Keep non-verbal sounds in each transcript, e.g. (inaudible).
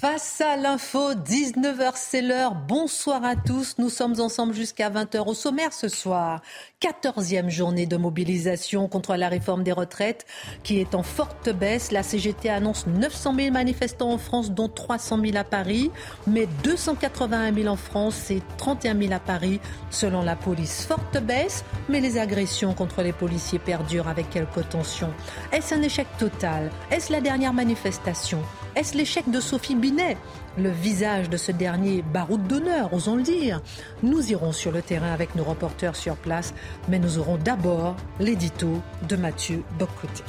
Face à l'info, 19h c'est l'heure. Bonsoir à tous. Nous sommes ensemble jusqu'à 20h au sommaire ce soir. 14e journée de mobilisation contre la réforme des retraites qui est en forte baisse. La CGT annonce 900 000 manifestants en France, dont 300 000 à Paris, mais 281 000 en France et 31 000 à Paris, selon la police. Forte baisse, mais les agressions contre les policiers perdurent avec quelques tensions. Est-ce un échec total? Est-ce la dernière manifestation? Est-ce l'échec de Sophie Binet? Le visage de ce dernier baroud d'honneur, osons le dire. Nous irons sur le terrain avec nos reporters sur place, mais nous aurons d'abord l'édito de Mathieu Bocoté.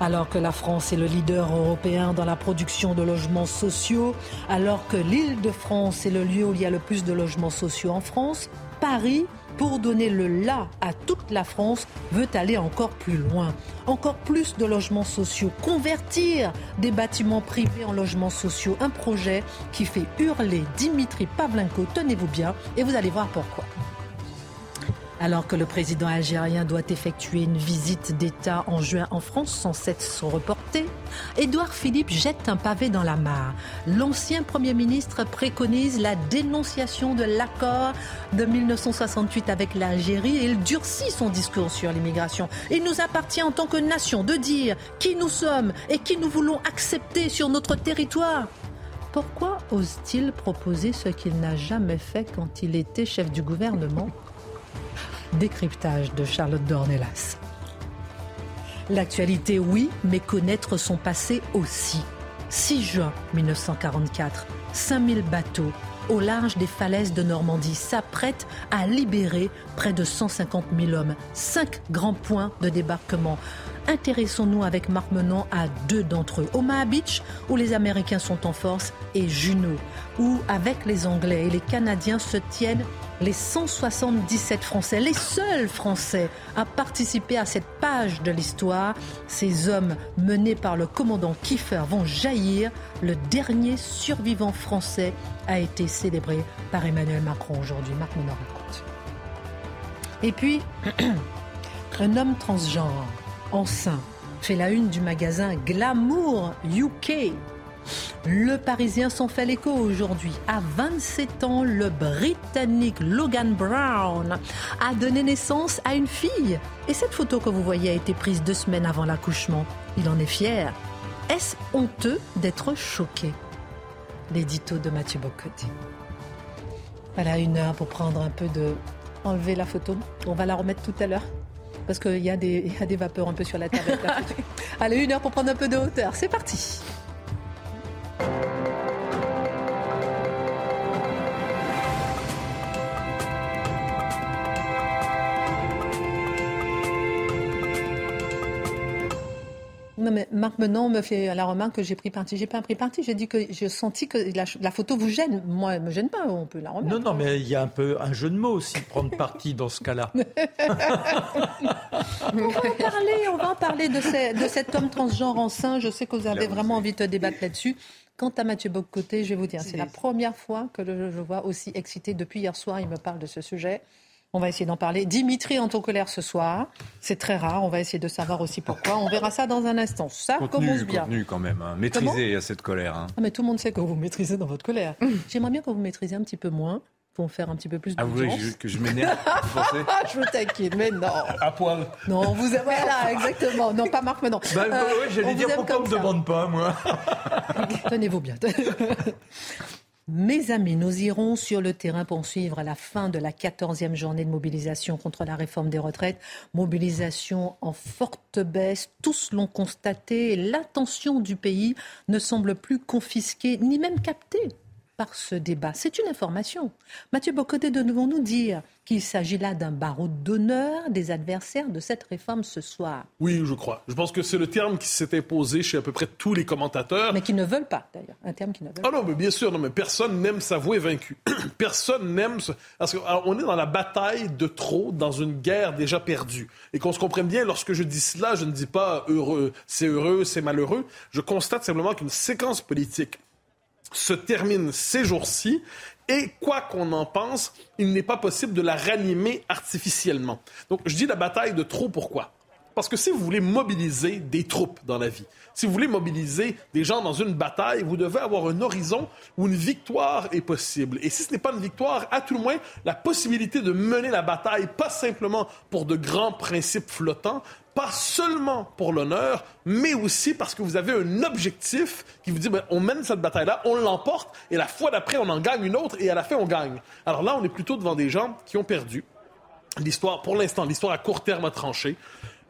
Alors que la France est le leader européen dans la production de logements sociaux, alors que l'île de France est le lieu où il y a le plus de logements sociaux en France, Paris pour donner le là à toute la France, veut aller encore plus loin. Encore plus de logements sociaux, convertir des bâtiments privés en logements sociaux. Un projet qui fait hurler Dimitri Pavlenko, tenez-vous bien, et vous allez voir pourquoi. Alors que le président algérien doit effectuer une visite d'État en juin en France sans s'être reporté, Édouard Philippe jette un pavé dans la mare. L'ancien Premier ministre préconise la dénonciation de l'accord de 1968 avec l'Algérie et il durcit son discours sur l'immigration. Il nous appartient en tant que nation de dire qui nous sommes et qui nous voulons accepter sur notre territoire. Pourquoi ose-t-il proposer ce qu'il n'a jamais fait quand il était chef du gouvernement? Décryptage de Charlotte Dornelas. L'actualité, oui, mais connaître son passé aussi. 6 juin 1944, 5000 bateaux au large des falaises de Normandie s'apprêtent à libérer près de 150 000 hommes. Cinq grands points de débarquement. Intéressons-nous avec Marc Menon à deux d'entre eux. Omaha Beach, où les Américains sont en force, et Juno, où avec les Anglais et les Canadiens se tiennent les 177 Français, les seuls Français à participer à cette page de l'histoire. Ces hommes menés par le commandant Kiefer vont jaillir. Le dernier survivant français a été célébré par Emmanuel Macron aujourd'hui. Marc Monod raconte. Et puis, (clears throat) un homme transgenre, enceint, fait la une du magasin Glamour UK le Parisien s'en fait l'écho aujourd'hui. À 27 ans, le Britannique Logan Brown a donné naissance à une fille. Et cette photo que vous voyez a été prise deux semaines avant l'accouchement. Il en est fier. Est-ce honteux d'être choqué? L'édito de Mathieu Bocoté. Voilà une heure pour prendre un peu de... Enlever la photo. On va la remettre tout à l'heure parce qu'il y, a des vapeurs un peu sur la table. (laughs) Allez, une heure pour prendre un peu de hauteur. C'est parti. Non, mais Marc Menon me fait la remarque que j'ai pris parti. J'ai pas pris parti. J'ai dit que j'ai senti que la, photo vous gêne. Moi, elle me gêne pas. On peut la remettre. Non, non, mais il y a un peu un jeu de mots aussi, prendre parti dans ce cas-là. (laughs) on va en parler. On va en parler de, cet homme transgenre enceint. Je sais que vous avez vraiment envie de débattre là-dessus. Quant à Mathieu Bocoté, je vais vous dire, c'est la première fois que je vois aussi excité. Depuis hier soir, il me parle de ce sujet. On va essayer d'en parler. Dimitri en ton colère ce soir. C'est très rare. On va essayer de savoir aussi pourquoi. On verra ça dans un instant. Ça commence bien. Contenu quand même. Hein. Maîtriser à cette colère. Hein. Ah, mais tout le monde sait que vous maîtrisez dans votre colère. J'aimerais bien que vous maîtrisiez un petit peu moins pour faire un petit peu plus de Ah, vous voulez que je m'énerve (laughs) Je vous taquine, mais non. À poil. Non, vous avez là, exactement. Non, pas Marc, mais non. Bah, euh, j'allais dire pourquoi on ne me demande pas, moi. (laughs) Tenez-vous bien. (laughs) Mes amis, nous irons sur le terrain pour suivre la fin de la 14e journée de mobilisation contre la réforme des retraites. Mobilisation en forte baisse, tous l'ont constaté. L'attention du pays ne semble plus confisquée ni même captée par ce débat. C'est une information. Mathieu Bocoté, devons-nous dire qu'il s'agit là d'un barreau d'honneur des adversaires de cette réforme ce soir. Oui, je crois. Je pense que c'est le terme qui s'est imposé chez à peu près tous les commentateurs. Mais qui ne veulent pas, d'ailleurs. Un terme qui ne veulent ah non, mais bien sûr, non, mais personne n'aime s'avouer vaincu. (clears throat) personne n'aime... Parce qu'on est dans la bataille de trop, dans une guerre déjà perdue. Et qu'on se comprenne bien, lorsque je dis cela, je ne dis pas heureux, c'est heureux, c'est malheureux. Je constate simplement qu'une séquence politique se termine ces jours-ci et quoi qu'on en pense, il n'est pas possible de la ranimer artificiellement. Donc, je dis la bataille de trop, pourquoi? Parce que si vous voulez mobiliser des troupes dans la vie, si vous voulez mobiliser des gens dans une bataille, vous devez avoir un horizon où une victoire est possible. Et si ce n'est pas une victoire, à tout le moins, la possibilité de mener la bataille, pas simplement pour de grands principes flottants, pas seulement pour l'honneur, mais aussi parce que vous avez un objectif qui vous dit, ben, on mène cette bataille-là, on l'emporte, et la fois d'après, on en gagne une autre, et à la fin, on gagne. Alors là, on est plutôt devant des gens qui ont perdu. L'histoire, pour l'instant, l'histoire à court terme a tranché.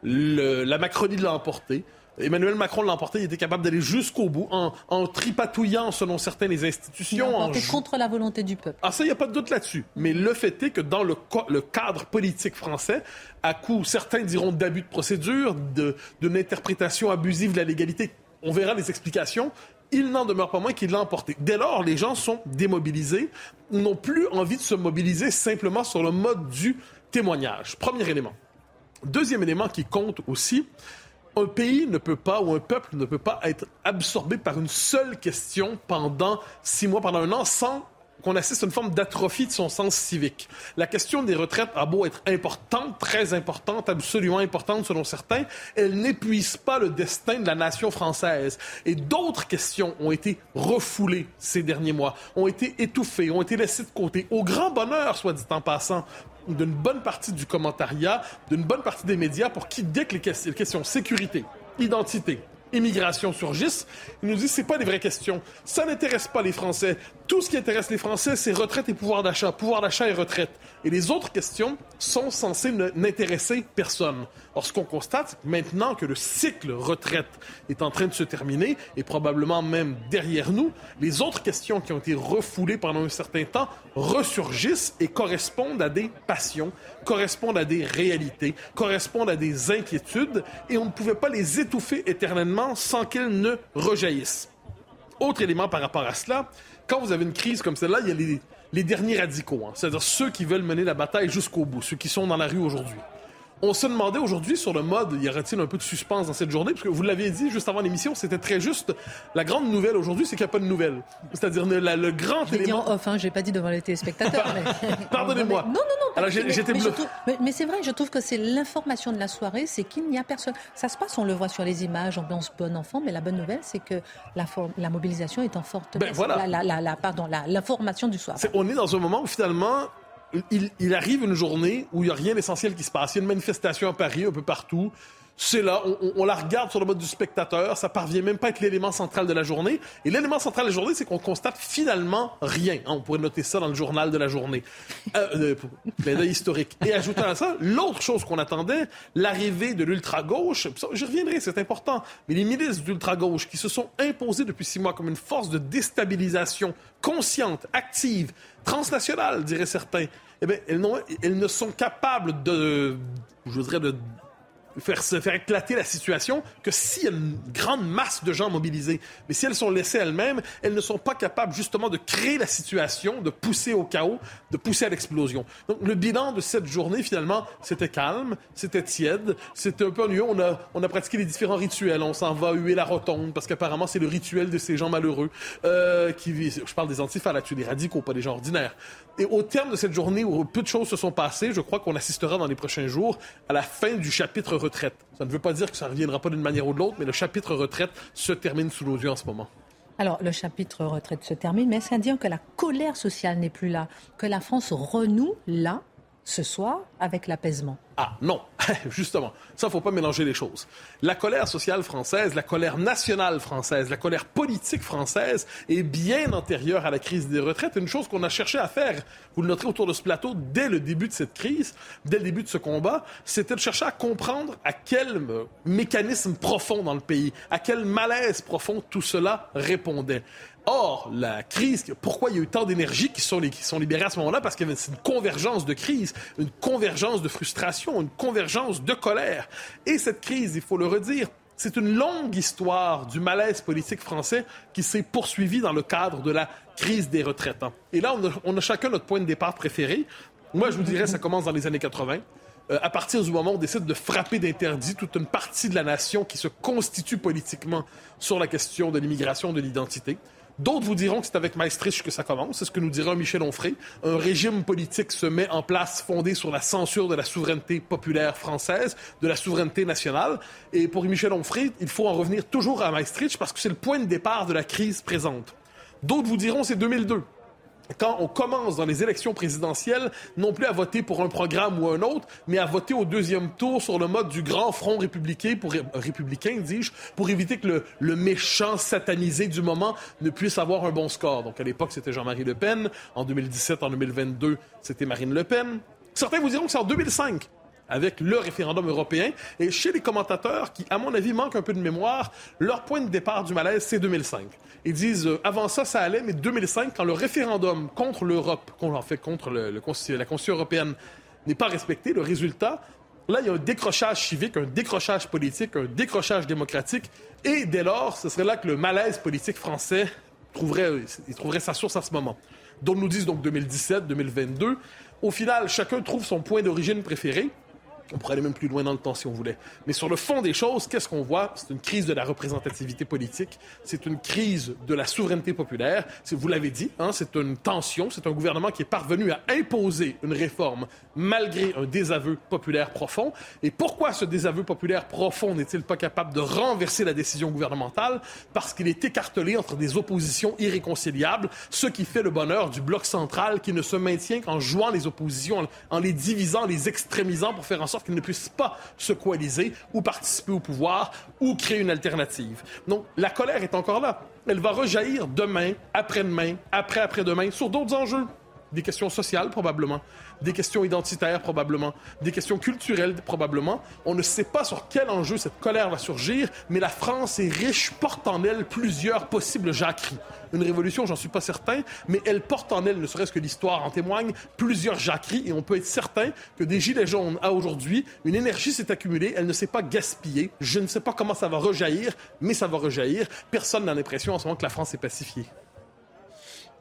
la Macronie l'a emporté. Emmanuel Macron l'a emporté, il était capable d'aller jusqu'au bout en, tripatouillant, selon certaines les institutions. Il contre la volonté du peuple. Ah, ça, il n'y a pas de doute là-dessus. Mais le fait est que dans le, cadre politique français, à coup, certains diront d'abus de procédure, d'une interprétation abusive de la légalité, on verra les explications, il n'en demeure pas moins qu'il l'a emporté. Dès lors, les gens sont démobilisés, n'ont plus envie de se mobiliser simplement sur le mode du témoignage. Premier élément. Deuxième élément qui compte aussi, un pays ne peut pas, ou un peuple ne peut pas être absorbé par une seule question pendant six mois, pendant un an, sans qu'on assiste à une forme d'atrophie de son sens civique. La question des retraites a beau être importante, très importante, absolument importante selon certains, elle n'épuise pas le destin de la nation française. Et d'autres questions ont été refoulées ces derniers mois, ont été étouffées, ont été laissées de côté, au grand bonheur, soit dit en passant, d'une bonne partie du commentariat, d'une bonne partie des médias, pour qui, dès que les questions sécurité, identité, immigration surgissent, ils nous disent c'est pas des vraies questions. Ça n'intéresse pas les Français. Tout ce qui intéresse les Français, c'est retraite et pouvoir d'achat, pouvoir d'achat et retraite. Et les autres questions sont censées n'intéresser personne. Or, ce qu'on constate maintenant que le cycle retraite est en train de se terminer et probablement même derrière nous, les autres questions qui ont été refoulées pendant un certain temps ressurgissent et correspondent à des passions, correspondent à des réalités, correspondent à des inquiétudes et on ne pouvait pas les étouffer éternellement sans qu'elles ne rejaillissent. Autre élément par rapport à cela, quand vous avez une crise comme celle-là, il y a les derniers radicaux, hein. c'est-à-dire ceux qui veulent mener la bataille jusqu'au bout, ceux qui sont dans la rue aujourd'hui. On se demandait aujourd'hui sur le mode, y aurait-il un peu de suspense dans cette journée? Parce que vous l'aviez dit juste avant l'émission, c'était très juste. La grande nouvelle aujourd'hui, c'est qu'il n'y a pas de nouvelle. C'est-à-dire le, grand élément... dit en off, hein, j'ai pas dit devant les téléspectateurs. (laughs) Pardonnez-moi. Non, non, non. Alors j'étais Mais, mais, c'est vrai, je trouve que c'est l'information de la soirée, c'est qu'il n'y a personne. Ça se passe, on le voit sur les images, ambiance bon enfant, mais la bonne nouvelle, c'est que la, la, mobilisation est en forte ben, voilà. la, la, la, pardon, l'information du soir. on est dans un moment où finalement, il, arrive une journée où il n'y a rien d'essentiel qui se passe. Il y a une manifestation à Paris, un peu partout c'est là, on, la regarde sur le mode du spectateur, ça parvient même pas à être l'élément central de la journée. Et l'élément central de la journée, c'est qu'on constate finalement rien. Hein, on pourrait noter ça dans le journal de la journée. Euh, euh, historique. Et ajoutant à ça, l'autre chose qu'on attendait, l'arrivée de l'ultra-gauche, j'y reviendrai, c'est important, mais les milices d'ultra-gauche qui se sont imposées depuis six mois comme une force de déstabilisation consciente, active, transnationale, diraient certains, eh bien, elles, elles ne sont capables de, je dirais, de faire, faire éclater la situation que s'il y a une grande masse de gens mobilisés. Mais si elles sont laissées elles-mêmes, elles ne sont pas capables justement de créer la situation, de pousser au chaos, de pousser à l'explosion. Donc le bilan de cette journée, finalement, c'était calme, c'était tiède, c'était un peu ennuyeux. On a, on a pratiqué les différents rituels. On s'en va huer la rotonde parce qu'apparemment c'est le rituel de ces gens malheureux euh, qui, je parle des antifas là-dessus, des radicaux, pas des gens ordinaires. Et au terme de cette journée où peu de choses se sont passées, je crois qu'on assistera dans les prochains jours à la fin du chapitre retraite. Ça ne veut pas dire que ça ne reviendra pas d'une manière ou de l'autre, mais le chapitre retraite se termine sous nos yeux en ce moment. Alors, le chapitre retraite se termine, mais est-ce à dire que la colère sociale n'est plus là, que la France renoue là, ce soir, avec l'apaisement Ah non, (laughs) justement, ça, faut pas mélanger les choses. La colère sociale française, la colère nationale française, la colère politique française est bien antérieure à la crise des retraites. Une chose qu'on a cherché à faire, vous le noterez autour de ce plateau, dès le début de cette crise, dès le début de ce combat, c'était de chercher à comprendre à quel euh, mécanisme profond dans le pays, à quel malaise profond tout cela répondait. Or, la crise, pourquoi il y a eu tant d'énergie qui sont, libérées à ce moment-là? Parce qu'il y avait une convergence de crise, une convergence de frustration, une convergence de colère. Et cette crise, il faut le redire, c'est une longue histoire du malaise politique français qui s'est poursuivie dans le cadre de la crise des retraites. Hein. Et là, on a, on a, chacun notre point de départ préféré. Moi, je vous dirais, ça commence dans les années 80. Euh, à partir du moment où on décide de frapper d'interdit toute une partie de la nation qui se constitue politiquement sur la question de l'immigration, de l'identité. D'autres vous diront que c'est avec Maastricht que ça commence. C'est ce que nous dira Michel Onfray. Un régime politique se met en place fondé sur la censure de la souveraineté populaire française, de la souveraineté nationale. Et pour Michel Onfray, il faut en revenir toujours à Maastricht parce que c'est le point de départ de la crise présente. D'autres vous diront c'est 2002 quand on commence dans les élections présidentielles, non plus à voter pour un programme ou un autre, mais à voter au deuxième tour sur le mode du grand front républicain, pour, républicain, dis-je, pour éviter que le, le, méchant satanisé du moment ne puisse avoir un bon score. Donc à l'époque, c'était Jean-Marie Le Pen. En 2017, en 2022, c'était Marine Le Pen. Certains vous diront que c'est en 2005 avec le référendum européen. Et chez les commentateurs, qui, à mon avis, manquent un peu de mémoire, leur point de départ du malaise, c'est 2005. Ils disent, euh, avant ça, ça allait, mais 2005, quand le référendum contre l'Europe, en fait contre la Constitution européenne, n'est pas respecté, le résultat, là, il y a un décrochage civique, un décrochage politique, un décrochage démocratique. Et dès lors, ce serait là que le malaise politique français trouverait, trouverait sa source à ce moment. Donc, nous disent donc 2017, 2022. Au final, chacun trouve son point d'origine préféré. On pourrait aller même plus loin dans le temps si on voulait. Mais sur le fond des choses, qu'est-ce qu'on voit? C'est une crise de la représentativité politique. C'est une crise de la souveraineté populaire. Vous l'avez dit, hein, c'est une tension. C'est un gouvernement qui est parvenu à imposer une réforme malgré un désaveu populaire profond. Et pourquoi ce désaveu populaire profond n'est-il pas capable de renverser la décision gouvernementale? Parce qu'il est écartelé entre des oppositions irréconciliables, ce qui fait le bonheur du bloc central qui ne se maintient qu'en jouant les oppositions, en les divisant, les extrémisant pour faire en sorte qu'ils ne puissent pas se coaliser ou participer au pouvoir ou créer une alternative. Donc, la colère est encore là. Elle va rejaillir demain, après-demain, après-après-demain sur d'autres enjeux. Des questions sociales, probablement des questions identitaires probablement, des questions culturelles probablement. On ne sait pas sur quel enjeu cette colère va surgir, mais la France est riche, porte en elle plusieurs possibles jacqueries. Une révolution, j'en suis pas certain, mais elle porte en elle, ne serait-ce que l'histoire en témoigne, plusieurs jacqueries, et on peut être certain que des Gilets jaunes à aujourd'hui, une énergie s'est accumulée, elle ne s'est pas gaspillée. Je ne sais pas comment ça va rejaillir, mais ça va rejaillir. Personne n'a l'impression en ce moment que la France est pacifiée.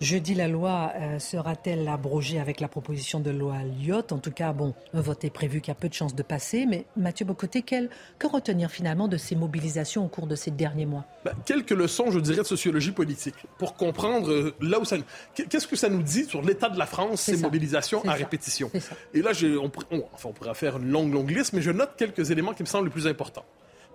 Jeudi, la loi euh, sera-t-elle abrogée avec la proposition de loi Lyotte? En tout cas, bon, un vote est prévu qui a peu de chances de passer. Mais Mathieu Bocoté, quel, que retenir finalement de ces mobilisations au cours de ces derniers mois? Ben, Quelques leçons, je dirais, de sociologie politique pour comprendre euh, là où ça. Qu'est-ce que ça nous dit sur l'état de la France, ces mobilisations à répétition? Et là, on, enfin, on pourrait faire une longue, longue liste, mais je note quelques éléments qui me semblent les plus importants.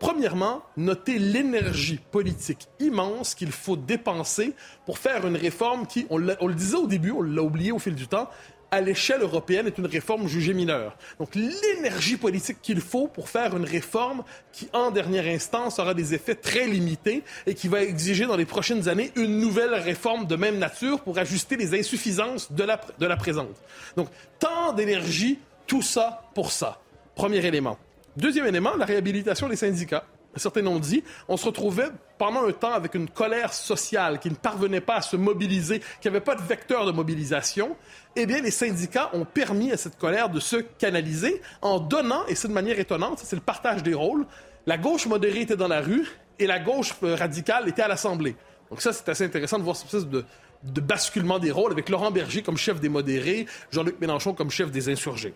Premièrement, notez l'énergie politique immense qu'il faut dépenser pour faire une réforme qui, on, le disait au début, on l'a oublié au fil du temps, à l'échelle européenne est une réforme jugée mineure. Donc l'énergie politique qu'il faut pour faire une réforme qui, en dernière instance, aura des effets très limités et qui va exiger dans les prochaines années une nouvelle réforme de même nature pour ajuster les insuffisances de la, de la présente. Donc tant d'énergie, tout ça pour ça. Premier élément. Deuxième élément, la réhabilitation des syndicats. Certains l'ont dit, on se retrouvait pendant un temps avec une colère sociale qui ne parvenait pas à se mobiliser, qui n'avait pas de vecteur de mobilisation. Eh bien, les syndicats ont permis à cette colère de se canaliser en donnant, et c'est de manière étonnante, c'est le partage des rôles. La gauche modérée était dans la rue et la gauche radicale était à l'Assemblée. Donc ça, c'est assez intéressant de voir espèce de, de basculement des rôles avec Laurent Berger comme chef des modérés, Jean-Luc Mélenchon comme chef des insurgés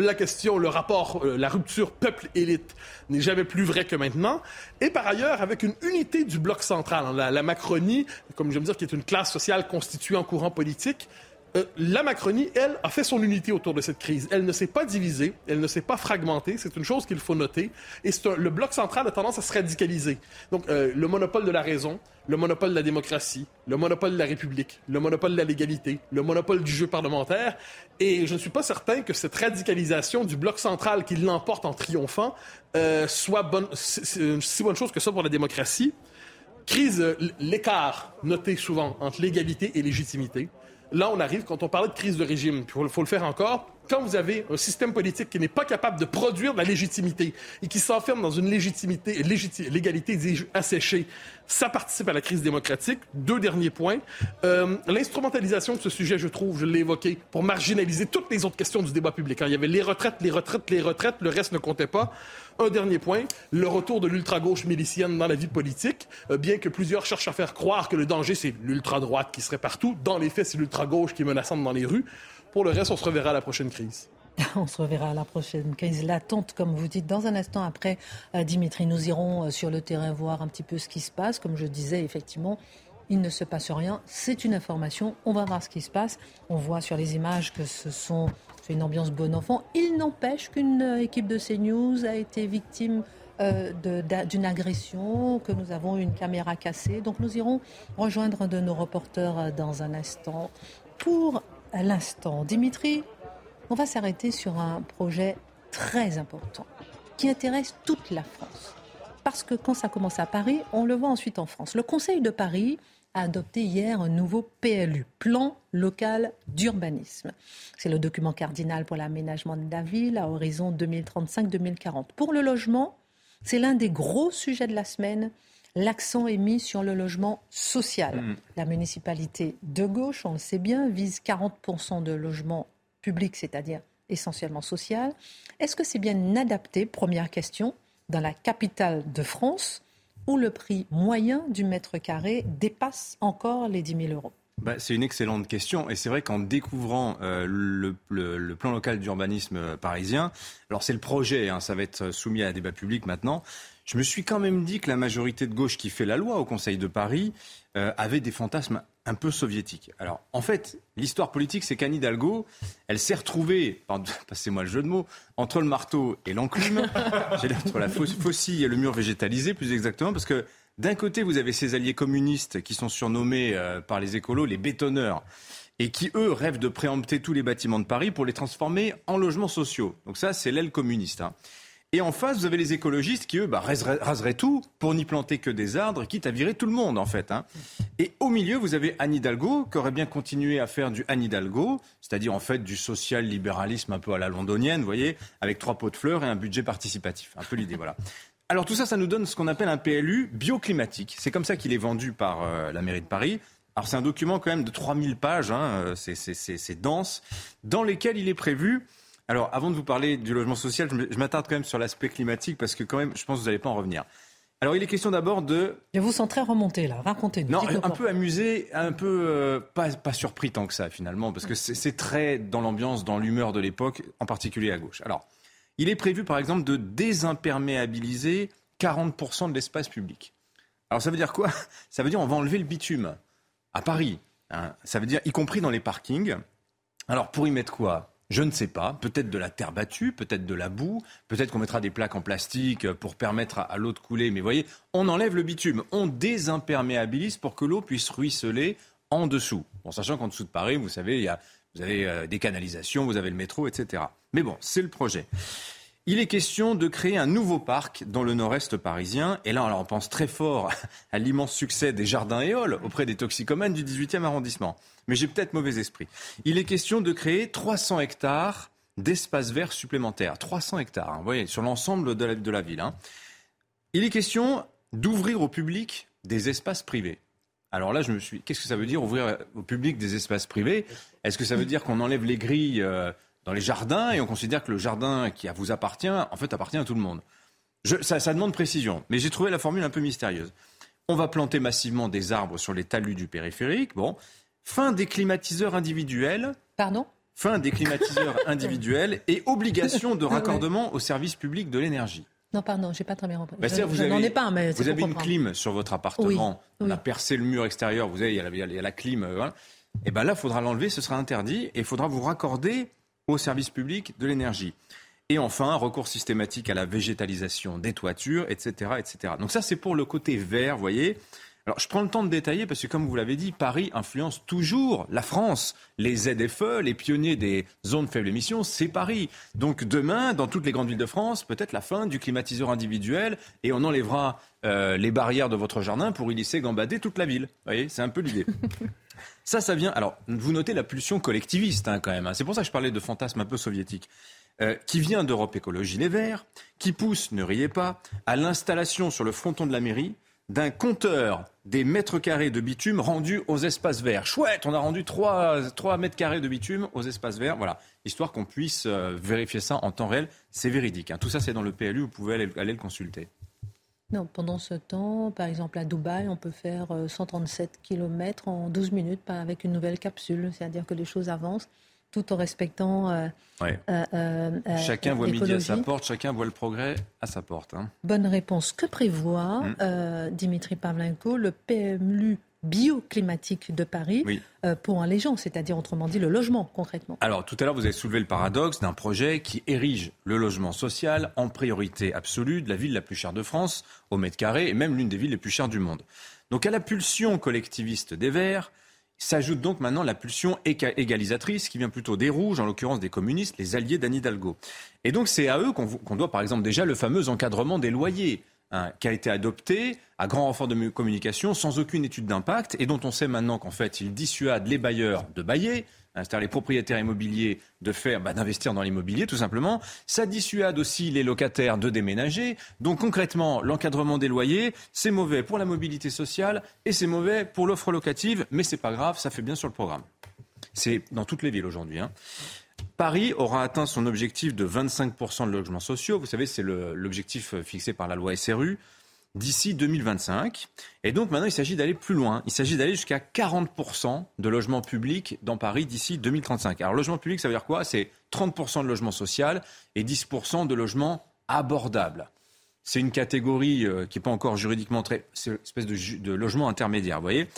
la question, le rapport, euh, la rupture peuple-élite n'est jamais plus vrai que maintenant. Et par ailleurs, avec une unité du bloc central, hein, la, Macronie, comme je me dire, qui est une classe sociale constituée en courant politique, Euh, la Macronie, elle, a fait son unité autour de cette crise. Elle ne s'est pas divisée, elle ne s'est pas fragmentée. C'est une chose qu'il faut noter. Et le bloc central a tendance à se radicaliser. Donc, euh, le monopole de la raison, le monopole de la démocratie, le monopole de la République, le monopole de la légalité, le monopole du jeu parlementaire. Et je ne suis pas certain que cette radicalisation du bloc central qui l'emporte en triomphant euh, soit bonne, une si bonne chose que ça pour la démocratie. Crise, l'écart noté souvent entre légalité et légitimité. Là, on arrive, quand on parle de crise de régime, il faut, le faire encore, quand vous avez un système politique qui n'est pas capable de produire de la légitimité et qui s'enferme dans une légitimité, légalité asséchée, ça participe à la crise démocratique. Deux derniers points. Euh, l'instrumentalisation de ce sujet, je trouve, je l'ai évoqué, pour marginaliser toutes les autres questions du débat public. Hein. Il y avait les retraites, les retraites, les retraites, le reste ne comptait pas. Un dernier point, le retour de l'ultra-gauche milicienne dans la vie politique. Euh, bien que plusieurs cherchent à faire croire que le danger, c'est l'ultra-droite qui serait partout, dans les faits, c'est l'ultra-gauche qui est menaçante dans les rues. Pour le reste, on se reverra à la prochaine crise. (laughs) On se reverra à la prochaine crise latente, comme vous dites. Dans un instant après, euh, Dimitri, nous irons euh, sur le terrain voir un petit peu ce qui se passe. Comme je disais, effectivement, il ne se passe rien. C'est une information. On va voir ce qui se passe. On voit sur les images que ce sont c'est une ambiance bon enfant. Il n'empêche qu'une euh, équipe de CNews a été victime d'une agression, que nous avons une caméra cassée. Donc nous irons rejoindre de nos reporters dans un instant. Pour l'instant, Dimitri, on va s'arrêter sur un projet très important qui intéresse toute la France. Parce que quand ça commence à Paris, on le voit ensuite en France. Le Conseil de Paris a adopté hier un nouveau PLU, Plan local d'urbanisme. C'est le document cardinal pour l'aménagement de la ville à horizon 2035-2040. Pour le logement, c'est l'un des gros sujets de la semaine. L'accent est mis sur le logement social. Mmh. La municipalité de gauche, on le sait bien, vise 40% de logements public, c'est-à-dire essentiellement social. Est-ce que c'est bien adapté, première question, dans la capitale de France, où le prix moyen du mètre carré dépasse encore les 10 000 euros? Bah, c'est une excellente question et c'est vrai qu'en découvrant euh, le, plan local d'urbanisme parisien, alors c'est le projet, hein, ça va être soumis à un débat public maintenant, je me suis quand même dit que la majorité de gauche qui fait la loi au Conseil de Paris euh, avait des fantasmes un peu soviétique. Alors, en fait, l'histoire politique, c'est qu'Anne Hidalgo, elle s'est retrouvée, (laughs) passez-moi le jeu de mots, entre le marteau et l'enclume, (laughs) entre la faucille et le mur végétalisé, plus exactement, parce que d'un côté, vous avez ces alliés communistes qui sont surnommés euh, par les écolos les bétonneurs, et qui, eux, rêvent de préempter tous les bâtiments de Paris pour les transformer en logements sociaux. Donc ça, c'est l'aile communiste. Hein. Et en face, vous avez les écologistes qui, eux, bah, raseraient, tout pour n'y planter que des arbres, quitte à virer tout le monde, en fait. Hein. Et au milieu, vous avez Anne Hidalgo, qui aurait bien continué à faire du Anne Hidalgo, c'est-à-dire en fait du social-libéralisme un peu à la londonienne, vous voyez, avec trois pots de fleurs et un budget participatif. Un peu l'idée, voilà. Alors tout ça, ça nous donne ce qu'on appelle un PLU bioclimatique. C'est comme ça qu'il est vendu par euh, la mairie de Paris. Alors c'est un document quand même de 3000 pages, hein, euh, c'est dense, dans lesquels il est prévu alors, avant de vous parler du logement social, je m'attarde quand même sur l'aspect climatique parce que quand même, je pense que vous n'allez pas en revenir. Alors, il est question d'abord de. Je vous sens très remonté là. Racontez-nous. Non, un peu amusé, un peu euh, pas, pas, surpris tant que ça finalement, parce que c'est très dans l'ambiance, dans l'humeur de l'époque, en particulier à gauche. Alors, il est prévu par exemple de désimperméabiliser 40% de l'espace public. Alors, ça veut dire quoi? (laughs) Ça veut dire on va enlever le bitume à Paris. Hein. Ça veut dire y compris dans les parkings. Alors, pour y mettre quoi? Je ne sais pas. Peut-être de la terre battue, peut-être de la boue, peut-être qu'on mettra des plaques en plastique pour permettre à, l'eau de couler. Mais vous voyez, on enlève le bitume, on désimperméabilise pour que l'eau puisse ruisseler en dessous. En sachant qu'en dessous de Paris, vous savez, il y a, vous avez euh, des canalisations, vous avez le métro, etc. Mais bon, c'est le projet. Il est question de créer un nouveau parc dans le nord-est parisien. Et là, on pense très fort à l'immense succès des jardins éoles auprès des toxicomanes du 18e arrondissement. Mais j'ai peut-être mauvais esprit. Il est question de créer 300 hectares d'espaces verts supplémentaires. 300 hectares, hein, vous voyez, sur l'ensemble de la, ville. Hein. Il est question d'ouvrir au public des espaces privés. Alors là, je me suis. Qu'est-ce que ça veut dire ouvrir au public des espaces privés? Est-ce que ça veut dire qu'on enlève les grilles euh, dans les jardins et on considère que le jardin qui vous appartient, en fait, appartient à tout le monde. ça, demande précision, mais j'ai trouvé la formule un peu mystérieuse. On va planter massivement des arbres sur les talus du périphérique. Bon, fin des climatiseurs individuels. Pardon? Fin des climatiseurs (laughs) individuels et obligation de raccordement au service public de l'énergie. Non, pardon, j'ai pas très bien compris. Bah, vous avez, ai pas, mais vous avez une clim sur votre appartement. On a percé le mur extérieur. Vous avez, il y a la, clim. Euh, Et eh ben là, il faudra l'enlever, ce sera interdit, et il faudra vous raccorder au service public de l'énergie. Et enfin, recours systématique à la végétalisation des toitures, etc. etc. Donc ça, c'est pour le côté vert, vous voyez. Alors, je prends le temps de détailler parce que, comme vous l'avez dit, Paris influence toujours la France. Les ZFE, les pionniers des zones faible émission, c'est Paris. Donc, demain, dans toutes les grandes villes de France, peut-être la fin du climatiseur individuel et on enlèvera euh, les barrières de votre jardin pour y laisser gambader toute la ville. Vous voyez, c'est un peu l'idée. (laughs) ça, ça vient. Alors, vous notez la pulsion collectiviste, hein, quand même. Hein. C'est pour ça que je parlais de fantasme un peu soviétique. Euh, qui vient d'Europe Écologie Les Verts, qui pousse, ne riez pas, à l'installation sur le fronton de la mairie d'un compteur des mètres carrés de bitume rendus aux espaces verts. Chouette, on a rendu 3, 3 mètres carrés de bitume aux espaces verts. Voilà, histoire qu'on puisse euh, vérifier ça en temps réel. C'est véridique. Hein. Tout ça, c'est dans le PLU, vous pouvez aller, aller, le consulter. Non, pendant ce temps, par exemple à Dubaï, on peut faire 137 euh, km en 12 minutes avec une nouvelle capsule. C'est-à-dire que les choses avancent tout en respectant. Euh, euh, euh, chacun voit midi à sa porte, chacun voit le progrès à sa porte. Hein. Bonne réponse. Que prévoit mm. Dimitri Pavlenko, le PMU bioclimatique de Paris pour un légende, c'est-à-dire autrement dit le logement concrètement. Alors tout à l'heure vous avez soulevé le paradoxe d'un projet qui érige le logement social en priorité absolue de la ville la plus chère de France au mètre carré et même l'une des villes les plus chères du monde. Donc à la pulsion collectiviste des Verts, S'ajoute donc maintenant la pulsion égalisatrice qui vient plutôt des rouges, en l'occurrence des communistes, les alliés d'Anne Hidalgo. Et donc c'est à eux qu'on doit par exemple déjà le fameux encadrement des loyers. Hein, qui a été adopté à grand renfort de communication sans aucune étude d'impact et dont on sait maintenant qu'en fait il dissuade les bailleurs de bailler, Hein, c'est-à-dire les propriétaires immobiliers de faire, bah, d'investir dans l'immobilier tout simplement. Ça dissuade aussi les locataires de déménager. Donc concrètement, l'encadrement des loyers, c'est mauvais pour la mobilité sociale et c'est mauvais pour l'offre locative, mais c'est pas grave, ça fait bien sur le programme. C'est dans toutes les villes aujourd'hui. Hein. Paris aura atteint son objectif de 25% de logements sociaux. Vous savez, c'est l'objectif fixé par la loi SRU d'ici 2025. Et donc maintenant, il s'agit d'aller plus loin. Il s'agit d'aller jusqu'à 40% de logements publics dans Paris d'ici 2035. Alors logement public, ça veut dire quoi? C'est 30% de logement social et 10% de logements abordables. C'est une catégorie euh, qui n'est pas encore juridiquement très... C'est une espèce de, de logement intermédiaire, vous voyez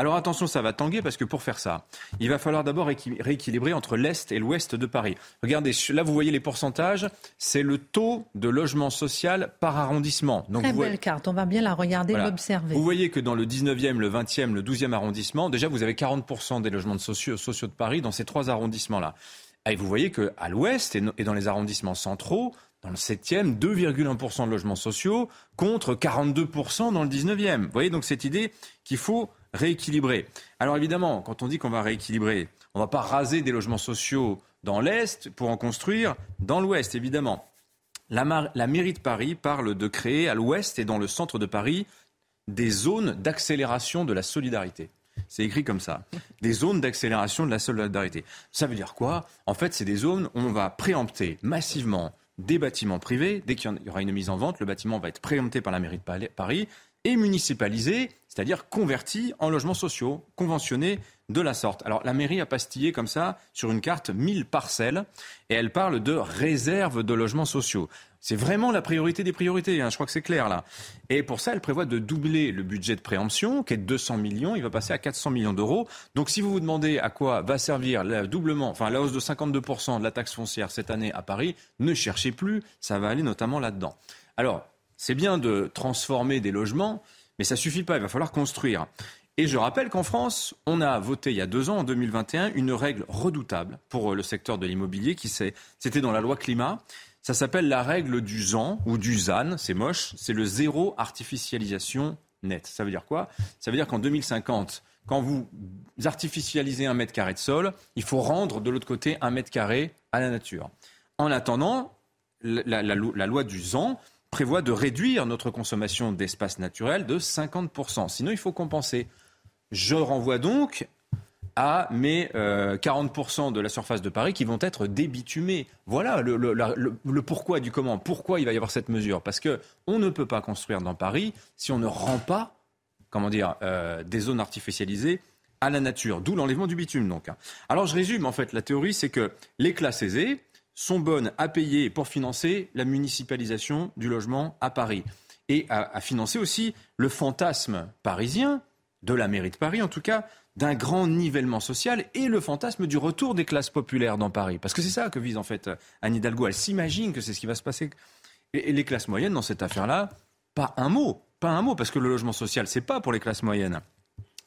alors attention, ça va tanguer parce que pour faire ça, il va falloir d'abord rééquilibrer entre l'Est et l'Ouest de Paris. Regardez, là vous voyez les pourcentages, c'est le taux de logement social par arrondissement. Donc, Très belle carte, on va bien la regarder, l'observer. Vous voyez que dans le 19e, le 20e, le 12e arrondissement, déjà vous avez 40% des logements sociaux, sociaux de Paris dans ces trois arrondissements-là. Et vous voyez qu'à l'ouest et dans les arrondissements centraux, dans le 7e, 2,1% de logements sociaux contre 42% dans le 19e. Vous voyez donc cette idée qu'il faut rééquilibrer. Alors évidemment, quand on dit qu'on va rééquilibrer, on ne va pas raser des logements sociaux dans l'Est pour en construire dans l'Ouest, évidemment. La, mairie de Paris parle de créer à l'Ouest et dans le centre de Paris des zones d'accélération de la solidarité. C'est écrit comme ça. Des zones d'accélération de la solidarité. Ça veut dire quoi? En fait, c'est des zones où on va préempter massivement des bâtiments privés. Dès qu'il y aura une mise en vente, le bâtiment va être préempté par la mairie de Paris et municipalisé, c'est-à-dire converti en logements sociaux, conventionnés de la sorte. Alors la mairie a pastillé comme ça sur une carte 1000 parcelles et elle parle de réserve de logements sociaux. C'est vraiment la priorité des priorités, hein, je crois que c'est clair là. Et pour ça, elle prévoit de doubler le budget de préemption, qui est de 200 millions, il va passer à 400 millions d'euros. Donc si vous vous demandez à quoi va servir le doublement, enfin la hausse de 52% de la taxe foncière cette année à Paris, ne cherchez plus, ça va aller notamment là-dedans. Alors, c'est bien de transformer des logements, mais ça suffit pas, il va falloir construire. Et je rappelle qu'en France, on a voté il y a deux ans, en 2021, une règle redoutable pour le secteur de l'immobilier, qui c'était dans la loi climat. Ça s'appelle la règle du ZAN ou du ZAN, c'est moche, c'est le zéro artificialisation nette. Ça veut dire quoi? Ça veut dire qu'en 2050, quand vous artificialisez un mètre carré de sol, il faut rendre de l'autre côté un mètre carré à la nature. En attendant, la, la loi du ZAN prévoit de réduire notre consommation d'espace naturel de 50%. Sinon, il faut compenser. Je renvoie donc à mes 40% euh, de la surface de Paris qui vont être débitumés. Voilà le, pourquoi du comment. Pourquoi il va y avoir cette mesure? Parce que on ne peut pas construire dans Paris si on ne rend pas, comment dire, euh, des zones artificialisées à la nature. D'où l'enlèvement du bitume, donc. Alors je résume en fait. La théorie, c'est que les classes aisées sont bonnes à payer pour financer la municipalisation du logement à Paris et à, financer aussi le fantasme parisien de la mairie de Paris en tout cas, d'un grand nivellement social et le fantasme du retour des classes populaires dans Paris. Parce que c'est ça que vise en fait Anne Hidalgo. Elle s'imagine que c'est ce qui va se passer. Et les classes moyennes dans cette affaire-là, pas un mot, pas un mot, parce que le logement social, c'est pas pour les classes moyennes.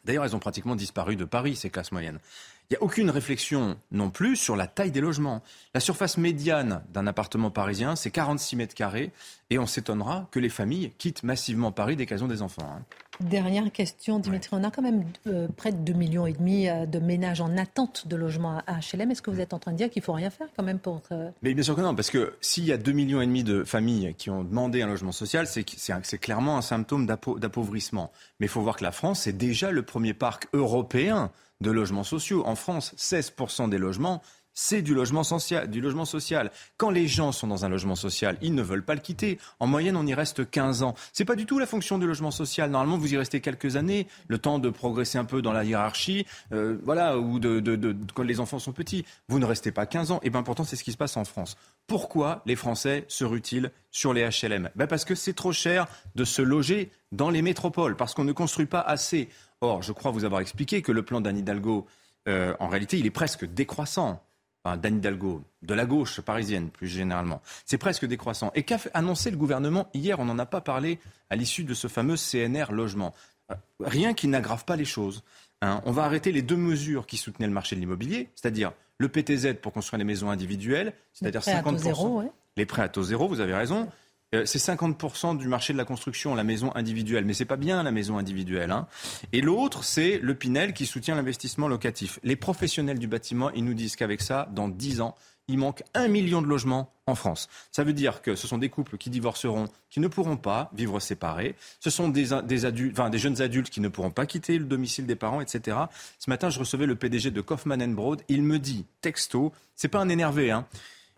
D'ailleurs, elles ont pratiquement disparu de Paris, ces classes moyennes. Il n'y a aucune réflexion non plus sur la taille des logements. La surface médiane d'un appartement parisien, c'est 46 mètres carrés, et on s'étonnera que les familles quittent massivement Paris dès qu'elles ont des enfants. Hein. Dernière question, Dimitri. On a quand même euh, près de 2,5 millions et demi euh, de ménages en attente de logement à HLM. Est-ce que vous êtes en train de dire qu'il ne faut rien faire quand même pour... Euh, Mais bien sûr que non, parce que s'il y a 2,5 millions et demi de familles qui ont demandé un logement social, c'est clairement un symptôme d'appauvrissement. Mais il faut voir que la France, c'est déjà le premier parc européen de logements sociaux. En France, 16% des logements c'est du logement social, du logement social. Quand les gens sont dans un logement social, ils ne veulent pas le quitter. En moyenne, on y reste 15 ans. C'est pas du tout la fonction du logement social. Normalement, vous y restez quelques années, le temps de progresser un peu dans la hiérarchie, euh, voilà, ou de, quand les enfants sont petits. Vous ne restez pas 15 ans. Et bien pourtant, c'est ce qui se passe en France. Pourquoi les Français se ruent-ils sur les HLM ben Parce que c'est trop cher de se loger dans les métropoles, parce qu'on ne construit pas assez. Or, je crois vous avoir expliqué que le plan d'Anne Hidalgo, euh, en réalité, il est presque décroissant enfin, d'Anne Hidalgo, de la gauche parisienne plus généralement. C'est presque décroissant. Et qu'a annoncé le gouvernement hier On n'en a pas parlé à l'issue de ce fameux CNR logement. Euh, rien qui n'aggrave pas les choses. Hein. On va arrêter les deux mesures qui soutenaient le marché de l'immobilier, c'est-à-dire le PTZ pour construire les maisons individuelles, c'est-à-dire 50%. Les prêts à taux zéro, vous avez raison. Euh, c'est 50% du marché de la construction, la maison individuelle. Mais c'est pas bien la maison individuelle. Hein. Et l'autre, c'est le Pinel qui soutient l'investissement locatif. Les professionnels du bâtiment, ils nous disent qu'avec ça, dans 10 ans, il manque un million de logements en France. Ça veut dire que ce sont des couples qui divorceront, qui ne pourront pas vivre séparés. Ce sont des, jeunes adultes qui ne pourront pas quitter le domicile des parents, etc. Ce matin, je recevais le PDG de Kaufman Broad. Il me dit, texto, c'est pas un énervé, hein.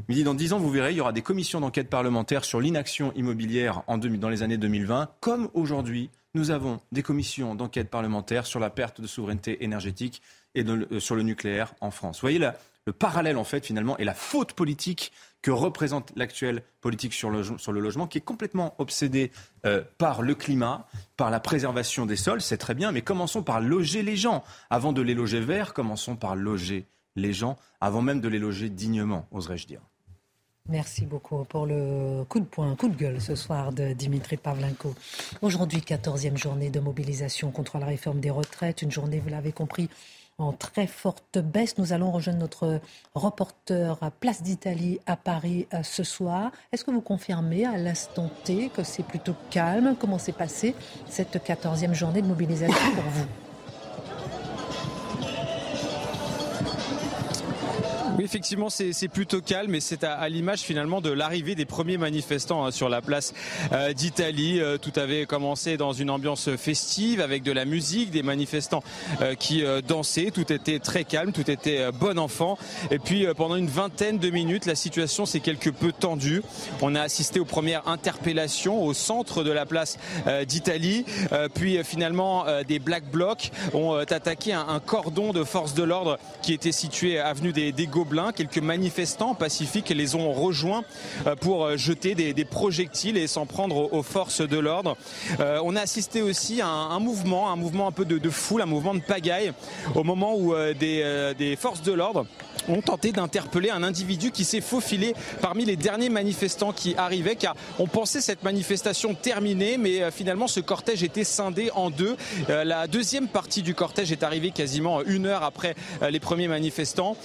Il dit dans dix ans, vous verrez, il y aura des commissions d'enquête parlementaire sur l'inaction immobilière dans les années 2020, comme aujourd'hui, nous avons des commissions d'enquête parlementaire sur la perte de souveraineté énergétique et euh, sur le nucléaire en France. Vous voyez le parallèle, en fait, finalement, et la faute politique que représente l'actuelle politique sur le, logement, qui est complètement obsédée euh, par le climat, par la préservation des sols, c'est très bien, mais commençons par loger les gens. Avant de les loger verts, commençons par loger les gens avant même de les loger dignement, oserais-je dire. Merci beaucoup pour le coup de poing, coup de gueule ce soir de Dimitri Pavlenko. Aujourd'hui, 14e journée de mobilisation contre la réforme des retraites, une journée, vous l'avez compris, en très forte baisse. Nous allons rejoindre notre reporter à Place d'Italie à Paris euh, ce soir. Est-ce que vous confirmez à l'instant T que c'est plutôt calme? Comment s'est passée cette 14e journée de mobilisation pour vous? Oui, effectivement, c'est plutôt calme et c'est à, l'image finalement de l'arrivée des premiers manifestants hein, sur la place euh, d'Italie. Euh, tout avait commencé dans une ambiance festive avec de la musique, des manifestants euh, qui dansaient. Tout était très calme, tout était bon enfant. Et puis pendant une vingtaine de minutes, la situation s'est quelque peu tendue. On a assisté aux premières interpellations au centre de la place d'Italie. puis finalement, des Black Blocs ont attaqué un, cordon de force de l'ordre qui était situé avenue des, des quelques manifestants pacifiques les ont rejoints euh, pour euh, jeter des, projectiles et s'en prendre aux, forces de l'ordre. Euh, on a assisté aussi à un, mouvement, un mouvement un peu de, foule, un mouvement de pagaille, au moment où des, forces de l'ordre ont tenté d'interpeller un individu qui s'est faufilé parmi les derniers manifestants qui arrivaient car on pensait cette manifestation terminée mais finalement ce cortège était scindé en deux. La deuxième partie du cortège est arrivée quasiment une heure après les premiers manifestants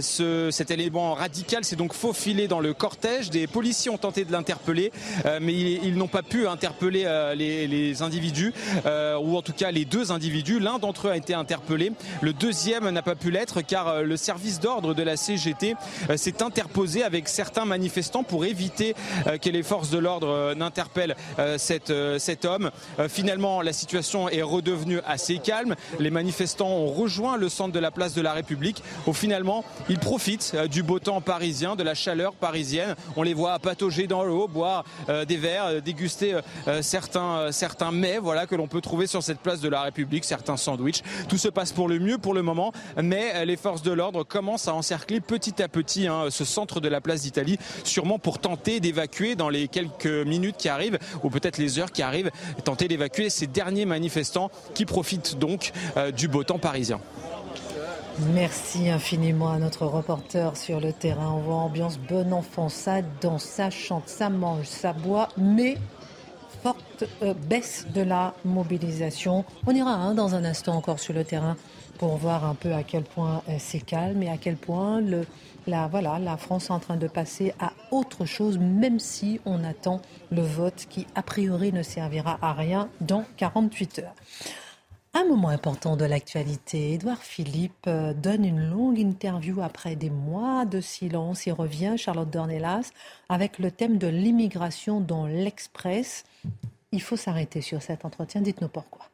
cet élément radical s'est donc faufilé dans le cortège. Des policiers ont tenté de l'interpeller, euh, mais ils, n'ont pas pu interpeller euh, les, individus, euh, ou en tout cas les deux individus. L'un d'entre eux a été interpellé, le deuxième n'a pas pu l'être car le service d'ordre de la CGT s'est interposé avec certains manifestants pour éviter que les forces de l'ordre n'interpellent cet, cet homme. Finalement, la situation est redevenue assez calme. Les manifestants ont rejoint le centre de la place de la République. Où finalement, ils profitent euh, du beau temps parisien, de la chaleur parisienne. On les voit patauger dans l'eau, boire euh, des verres, euh, déguster certains, certains mets voilà, que l'on peut trouver sur cette place de la République, certains sandwichs. Tout se passe pour le mieux pour le moment, mais les forces de l'ordre commencent à encercler petit à petit hein, ce centre de la place d'Italie, sûrement pour tenter d'évacuer dans les quelques minutes qui arrivent, ou peut-être les heures qui arrivent, tenter d'évacuer ces derniers manifestants qui profitent donc euh, du beau temps parisien. Merci infiniment à notre reporter sur le terrain. On voit ambiance bon enfant, ça danse, ça chante, ça mange, ça boit, mais forte euh, baisse de la mobilisation. On ira hein, dans un instant encore sur le terrain pour voir un peu à quel point euh, c'est calme et à quel point la, voilà, la France est en train de passer à autre chose, même si on attend le vote qui, a priori, ne servira à rien dans 48 heures. Un moment important de l'actualité, Édouard Philippe euh, donne une longue interview après des mois de silence. Il revient, Charlotte Dornelas, avec le thème de l'immigration dans l'Express. Il faut s'arrêter sur cet entretien. Dites-nous pourquoi.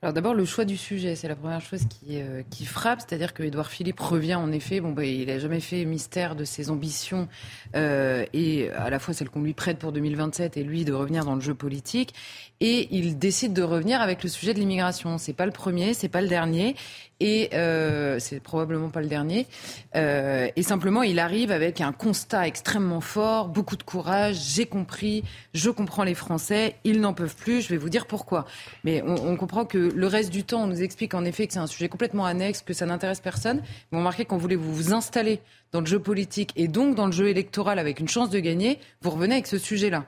Alors d'abord le choix du sujet, c'est la première chose qui, euh, qui frappe, c'est-à-dire que Édouard Philippe revient en effet, bon bah, il n'a jamais fait mystère de ses ambitions euh, et à la fois celles qu'on lui prête pour 2027 et lui de revenir dans le jeu politique et il décide de revenir avec le sujet de l'immigration. C'est pas le premier, c'est pas le dernier et euh, c'est probablement pas le dernier. Et simplement, il arrive avec un constat extrêmement fort, beaucoup de courage. J'ai compris, je comprends les Français, ils n'en peuvent plus. Je vais vous dire pourquoi. Mais on, comprend que le reste du temps, on nous explique en effet que c'est un sujet complètement annexe, que ça n'intéresse personne. Mais on remarquez qu'on voulait vous vous installer dans le jeu politique et donc dans le jeu électoral avec une chance de gagner, vous revenez avec ce sujet-là.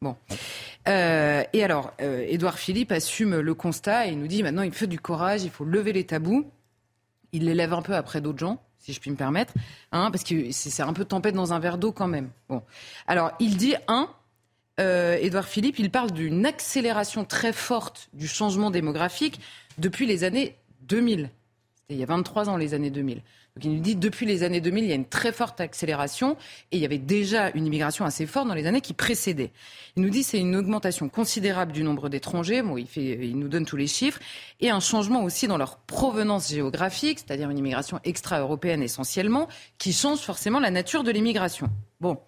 Bon. Euh, et alors, euh, Édouard Philippe assume le constat et nous dit maintenant il faut du courage, il faut lever les tabous. Il les lève un peu après d'autres gens, si je puis me permettre, hein, parce que c'est un peu tempête dans un verre d'eau quand même. Bon. Alors, il dit, un, euh, Édouard Philippe, il parle d'une accélération très forte du changement démographique depuis les années 2000. C'était il y a 23 ans, les années 2000 il nous dit depuis les années 2000, il y a une très forte accélération et il y avait déjà une immigration assez forte dans les années qui précédaient. Il nous dit c'est une augmentation considérable du nombre d'étrangers. Il, il nous donne tous les chiffres et un changement aussi dans leur provenance géographique, c'est-à-dire une immigration extra-européenne essentiellement, qui change forcément la nature de l'immigration. Bon,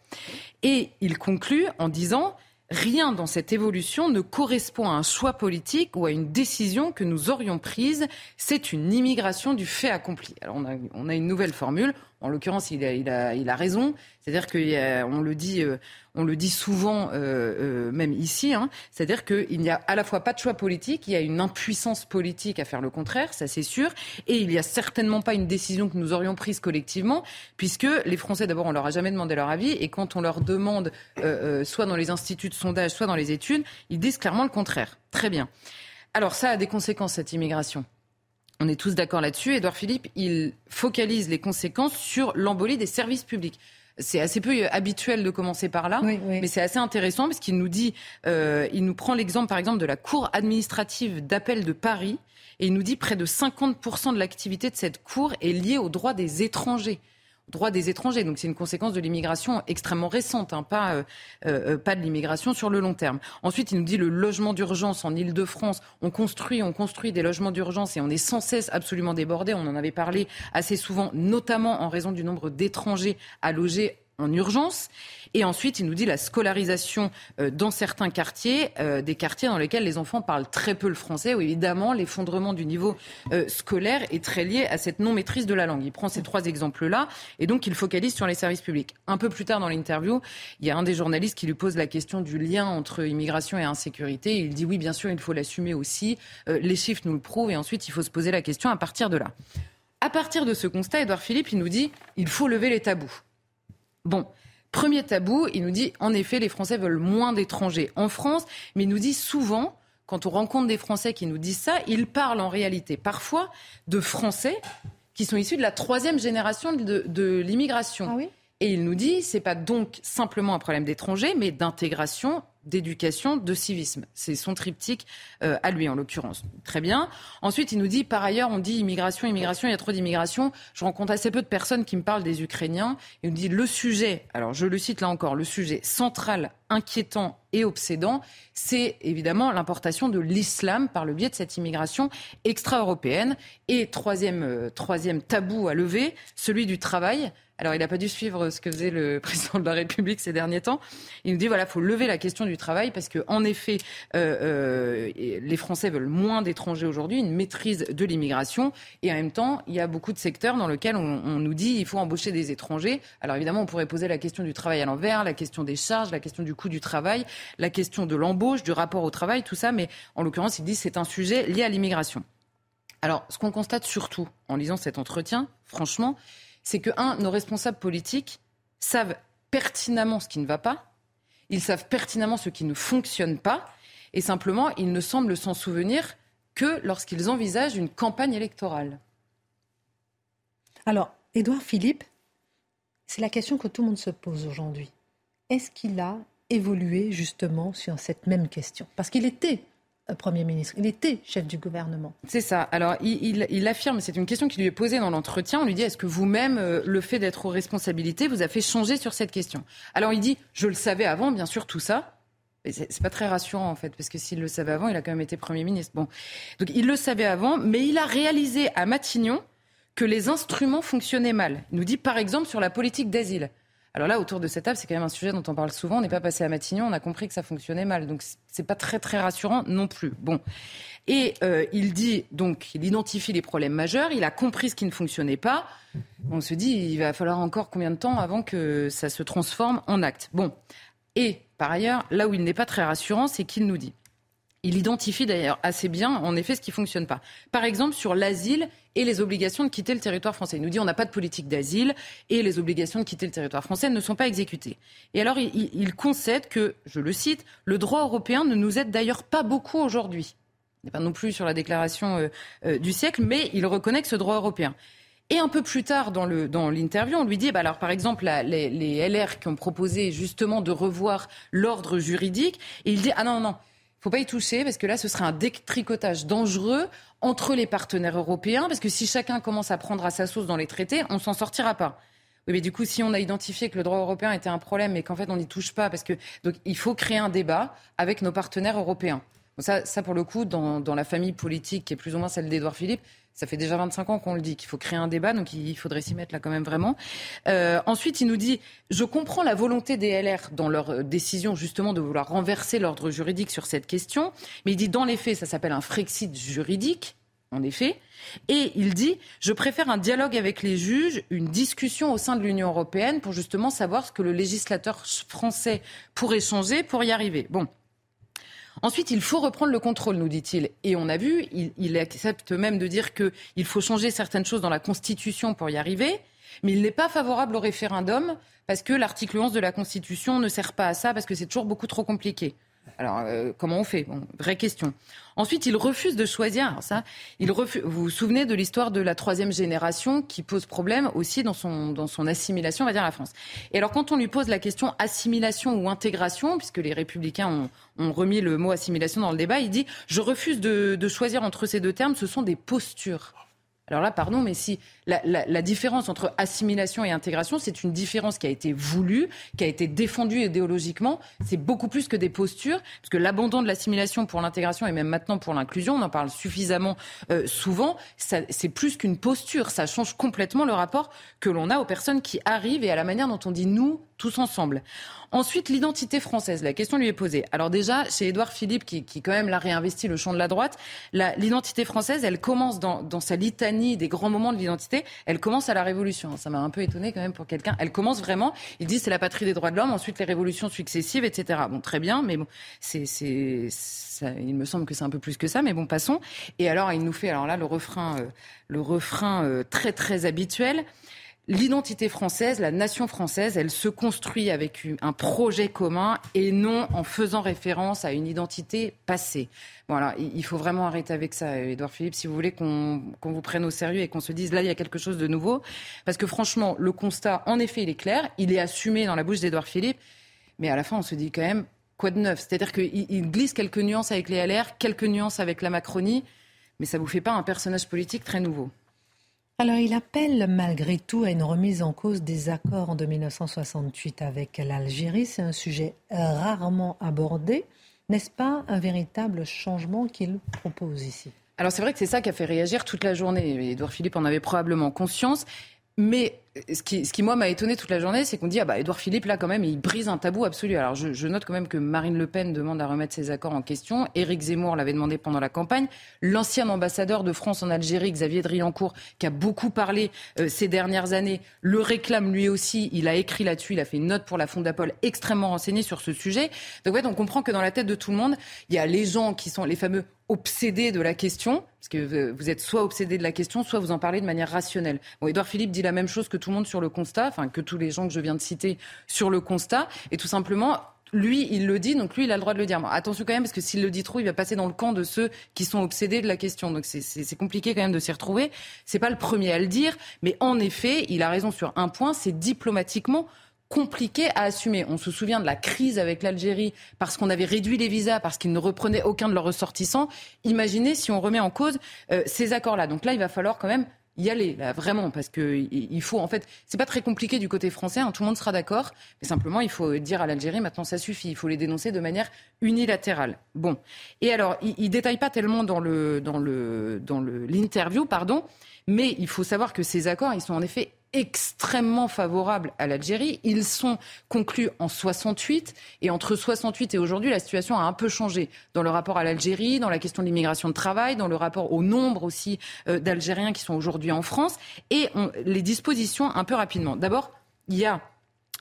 et il conclut en disant Rien dans cette évolution ne correspond à un choix politique ou à une décision que nous aurions prise. C'est une immigration du fait accompli. Alors on a, une nouvelle formule. En l'occurrence, il a, il, a, il a raison. C'est-à-dire qu'on le dit, euh, on le dit souvent, euh, euh, même ici. Hein. C'est-à-dire qu'il n'y a à la fois pas de choix politique, il y a une impuissance politique à faire le contraire, ça c'est sûr, et il n'y a certainement pas une décision que nous aurions prise collectivement, puisque les Français, d'abord, on leur a jamais demandé leur avis, et quand on leur demande, soit dans les instituts de sondage, soit dans les études, ils disent clairement le contraire. Très bien. Alors ça a des conséquences cette immigration. On est tous d'accord là-dessus. Édouard Philippe, il focalise les conséquences sur l'embolie des services publics. C'est assez peu habituel de commencer par là, mais c'est assez intéressant parce qu'il nous dit, euh, il nous prend l'exemple par exemple de la Cour administrative d'appel de Paris et il nous dit près de 50% de l'activité de cette cour est liée aux droits des étrangers droit des étrangers. Donc c'est une conséquence de l'immigration extrêmement récente, hein, pas, euh, euh, pas de l'immigration sur le long terme. Ensuite, il nous dit le logement d'urgence en Ile-de-France. On construit, on construit des logements d'urgence et on est sans cesse absolument débordé. On en avait parlé assez souvent, notamment en raison du nombre d'étrangers à loger en urgence. Et ensuite, il nous dit la scolarisation euh, dans certains quartiers, euh, des quartiers dans lesquels les enfants parlent très peu le français, où évidemment l'effondrement du niveau euh, scolaire est très lié à cette non-maîtrise de la langue. Il prend ces trois exemples-là et donc il focalise sur les services publics. Un peu plus tard dans l'interview, il y a un des journalistes qui lui pose la question du lien entre immigration et insécurité. Il dit oui, bien sûr, il faut l'assumer aussi. les chiffres nous le prouvent et ensuite il faut se poser la question à partir de là. À partir de ce constat, Edouard Philippe, il nous dit il faut lever les tabous. Bon, premier tabou, il nous dit en effet, les Français veulent moins d'étrangers en France, mais il nous dit souvent, quand on rencontre des Français qui nous disent ça, ils parlent en réalité parfois de Français qui sont issus de la troisième génération de, l'immigration. Ah oui? Et il nous dit, c'est pas donc simplement un problème d'étrangers, mais d'intégration d'éducation, de civisme. C'est son triptyque euh, à lui, en l'occurrence. Très bien. Ensuite, il nous dit, par ailleurs, on dit immigration, immigration, il y a trop d'immigration. Je rencontre assez peu de personnes qui me parlent des Ukrainiens. Il nous dit, le sujet, alors je le cite là encore, le sujet central inquiétant et obsédant, c'est évidemment l'importation de l'islam par le biais de cette immigration extra-européenne. Et troisième, euh, troisième tabou à lever, celui du travail. Alors, il n'a pas dû suivre ce que faisait le (laughs) président de la République ces derniers temps. Il nous dit voilà, il faut lever la question du travail parce que, en effet, euh, euh, les Français veulent moins d'étrangers aujourd'hui, une maîtrise de l'immigration, et en même temps, il y a beaucoup de secteurs dans lesquels on, on nous dit il faut embaucher des étrangers. Alors, évidemment, on pourrait poser la question du travail à l'envers, la question des charges, la question du coût du travail, la question de l'embauche, du rapport au travail, tout ça. Mais en l'occurrence, il dit c'est un sujet lié à l'immigration. Alors, ce qu'on constate surtout en lisant cet entretien, franchement, c'est que, un, nos responsables politiques savent pertinemment ce qui ne va pas, ils savent pertinemment ce qui ne fonctionne pas, et simplement, ils ne semblent s'en souvenir que lorsqu'ils envisagent une campagne électorale. Alors, Édouard Philippe, c'est la question que tout le monde se pose aujourd'hui. Est-ce qu'il a évolué justement sur cette même question Parce qu'il était Premier ministre. Il était chef du gouvernement. C'est ça. Alors, il, affirme, c'est une question qui lui est posée dans l'entretien. On lui dit est-ce que vous-même, euh, le fait d'être aux responsabilités, vous a fait changer sur cette question? Alors, il dit je le savais avant, bien sûr, tout ça. C'est pas très rassurant en fait, parce que s'il le savait avant, il a quand même été Premier ministre. Bon, donc il le savait avant, mais il a réalisé à Matignon que les instruments fonctionnaient mal. Il nous dit par exemple sur la politique d'asile. Alors là, autour de cette table, c'est quand même un sujet dont on parle souvent. On n'est pas passé à Matignon, on a compris que ça fonctionnait mal. Donc c'est pas très très rassurant non plus. Bon. Et euh, il dit donc, il identifie les problèmes majeurs, il a compris ce qui ne fonctionnait pas. On se dit, il va falloir encore combien de temps avant que ça se transforme en acte. Bon. Et par ailleurs, là où il n'est pas très rassurant, c'est qu'il nous dit il identifie d'ailleurs assez bien, en effet, ce qui ne fonctionne pas. Par exemple, sur l'asile et les obligations de quitter le territoire français. Il nous dit on n'a pas de politique d'asile et les obligations de quitter le territoire français ne sont pas exécutées. Et alors, il, concède que, je le cite, le droit européen ne nous aide d'ailleurs pas beaucoup aujourd'hui. Il n'est pas non plus sur la déclaration euh, euh, du siècle, mais il reconnaît que ce droit européen. Et un peu plus tard dans l'interview, on lui dit, bah alors par exemple, les, les, LR qui ont proposé justement de revoir l'ordre juridique, et il dit, ah non, non, faut pas y toucher parce que là, ce serait un détricotage dangereux entre les partenaires européens parce que si chacun commence à prendre à sa sauce dans les traités, on s'en sortira pas. Oui, mais du coup, si on a identifié que le droit européen était un problème et qu'en fait on n'y touche pas, parce que donc il faut créer un débat avec nos partenaires européens. Ça, ça, pour le coup, dans, dans la famille politique qui est plus ou moins celle d'Édouard Philippe, ça fait déjà 25 ans qu'on le dit, qu'il faut créer un débat, donc il faudrait s'y mettre là quand même vraiment. Euh, ensuite, il nous dit, je comprends la volonté des LR dans leur euh, décision justement de vouloir renverser l'ordre juridique sur cette question, mais il dit, dans les faits, ça s'appelle un Frexit juridique. En effet. Et il dit, je préfère un dialogue avec les juges, une discussion au sein de l'Union européenne pour justement savoir ce que le législateur français pourrait changer pour y arriver. Bon, Ensuite, il faut reprendre le contrôle, nous dit-il. Et on a vu, il, accepte même de dire qu'il faut changer certaines choses dans la Constitution pour y arriver. Mais il n'est pas favorable au référendum parce que l'article 11 de la Constitution ne sert pas à ça, parce que c'est toujours beaucoup trop compliqué. Alors, euh, comment on fait? Vraie question. Ensuite, il refuse de choisir. ça, il vous vous souvenez de l'histoire de la troisième génération qui pose problème aussi dans son, dans son assimilation, on va dire, à la France. Et alors, quand on lui pose la question assimilation ou intégration, puisque les républicains ont, ont remis le mot assimilation dans le débat, il dit Je refuse de, de choisir entre ces deux termes, ce sont des postures. Alors là, pardon, mais si la, différence entre assimilation et intégration, c'est une différence qui a été voulue, qui a été défendue idéologiquement. C'est beaucoup plus que des postures, parce que l'abandon de l'assimilation pour l'intégration et même maintenant pour l'inclusion, on en parle suffisamment euh, souvent, c'est plus qu'une posture. Ça change complètement le rapport que l'on a aux personnes qui arrivent et à la manière dont on dit nous tous ensemble. Ensuite, l'identité française. La question lui est posée. Alors déjà, chez Édouard Philippe, qui, quand même l'a réinvesti le champ de la droite, l'identité française, elle commence dans sa litanie des grands moments de l'identité, elle commence à la Révolution. Ça m'a un peu étonné quand même pour quelqu'un. Elle commence vraiment, il dit c'est la patrie des droits de l'homme, ensuite les révolutions successives, etc. Bon, très bien, mais bon, c'est, c'est, il me semble que c'est un peu plus que ça, mais bon, passons. Et alors, il nous fait, alors là, le refrain, euh, le refrain euh, très très habituel. L'identité française, la nation française, elle se construit avec un projet commun et non en faisant référence à une identité passée. Voilà, il faut vraiment arrêter avec ça, Édouard Philippe, si vous voulez qu'on vous prenne au sérieux et qu'on se dise là, il y a quelque chose de nouveau. Parce que franchement, le constat, en effet, il est clair, il est assumé dans la bouche d'Édouard Philippe, mais à la fin, on se dit quand même, quoi de neuf? C'est-à-dire qu'il glisse quelques nuances avec les LR, quelques nuances avec la Macronie, mais ça ne vous fait pas un personnage politique très nouveau. Alors, il appelle malgré tout à une remise en cause des accords de 1968 avec l'Algérie. C'est un sujet rarement abordé. N'est-ce pas un véritable changement qu'il propose ici? Alors c'est vrai que c'est ça qui a fait réagir toute la journée. Édouard Philippe en avait probablement conscience. Mais ce qui, ce qui, moi, m'a étonné toute la journée, c'est qu'on dit, ah bah, Édouard Philippe, là, quand même, il brise un tabou absolu. Alors, je, je, note quand même que Marine Le Pen demande à remettre ses accords en question. Éric Zemmour l'avait demandé pendant la campagne. L'ancien ambassadeur de France en Algérie, Xavier Driancourt, qui a beaucoup parlé euh, ces dernières années, le réclame lui aussi. Il a écrit là-dessus, il a fait une note pour la Fondapol extrêmement renseignée sur ce sujet. Donc, ouais, on comprend que dans la tête de tout le monde, il y a les gens qui sont les fameux obsédé de la question, parce que vous êtes soit obsédé de la question, soit vous en parlez de manière rationnelle. Bon, Édouard Philippe dit la même chose que tout le monde sur le constat, enfin que tous les gens que je viens de citer sur le constat, et tout simplement, lui, il le dit, donc lui, il a le droit de le dire. attention quand même, parce que s'il le dit trop, il va passer dans le camp de ceux qui sont obsédés de la question. Donc c'est compliqué quand même de s'y retrouver. C'est pas le premier à le dire, mais en effet, il a raison sur un point, c'est diplomatiquement compliqué à assumer. On se souvient de la crise avec l'Algérie parce qu'on avait réduit les visas, parce qu'ils ne reprenaient aucun de leurs ressortissants. Imaginez si on remet en cause euh, ces accords-là. Donc là, il va falloir quand même y aller, là, vraiment, parce que il faut, en fait, c'est pas très compliqué du côté français, hein, tout le monde sera d'accord, mais simplement, il faut dire à l'Algérie, maintenant, ça suffit, il faut les dénoncer de manière unilatérale. Bon. Et alors, il, il détaille pas tellement dans le, dans le, dans le, l'interview, pardon, mais il faut savoir que ces accords, ils sont en effet extrêmement favorables à l'Algérie. Ils sont conclus en 68 et entre 68 et aujourd'hui, la situation a un peu changé dans le rapport à l'Algérie, dans la question de l'immigration de travail, dans le rapport au nombre aussi euh, d'Algériens qui sont aujourd'hui en France et les dispositions un peu rapidement. D'abord, il y a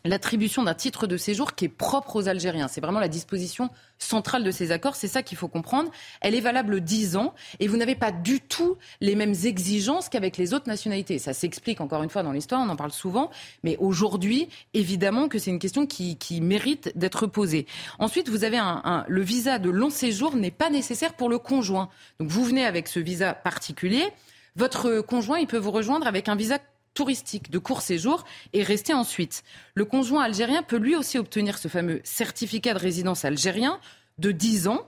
l'attribution d'un titre de séjour qui est propre aux Algériens. C'est vraiment la disposition centrale de ces accords. C'est ça qu'il faut comprendre. Elle est valable 10 ans et vous n'avez pas du tout les mêmes exigences qu'avec les autres nationalités. Ça s'explique encore une fois dans l'histoire, on en parle souvent, mais aujourd'hui, évidemment que c'est une question qui, qui mérite d'être posée. Ensuite, vous avez un, un, le visa de long séjour n'est pas nécessaire pour le conjoint. Donc vous venez avec ce visa particulier. Votre conjoint, il peut vous rejoindre avec un visa touristique de court séjour et rester ensuite. Le conjoint algérien peut lui aussi obtenir ce fameux certificat de résidence algérien de 10 ans.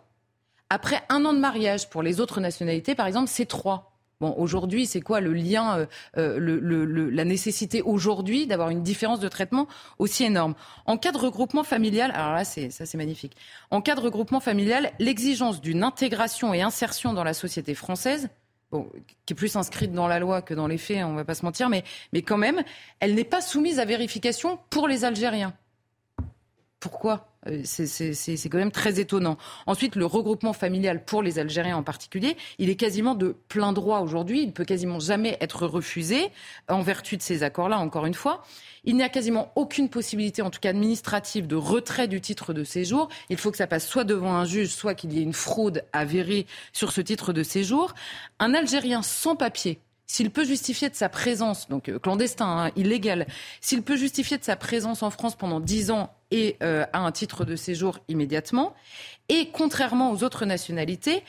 Après un an de mariage pour les autres nationalités, par exemple, c'est 3. Bon, aujourd'hui, c'est quoi le lien, euh, euh, la nécessité aujourd'hui d'avoir une différence de traitement aussi énorme? En cas de regroupement familial, alors là, c'est, ça c'est magnifique. En cas de regroupement familial, l'exigence d'une intégration et insertion dans la société française qui est plus inscrite dans la loi que dans les faits, on ne va pas se mentir, mais, mais quand même, elle n'est pas soumise à vérification pour les Algériens. Pourquoi? C'est quand même très étonnant. Ensuite, le regroupement familial pour les Algériens en particulier, il est quasiment de plein droit aujourd'hui. Il peut quasiment jamais être refusé en vertu de ces accords-là, encore une fois. Il n'y a quasiment aucune possibilité, en tout cas administrative, de retrait du titre de séjour. Il faut que ça passe soit devant un juge, soit qu'il y ait une fraude avérée sur ce titre de séjour. Un Algérien sans papier, s'il peut justifier de sa présence, donc euh, clandestin, hein, illégal, s'il peut justifier de sa présence en France pendant dix ans et euh, a un titre de séjour immédiatement. Et contrairement aux autres nationalités,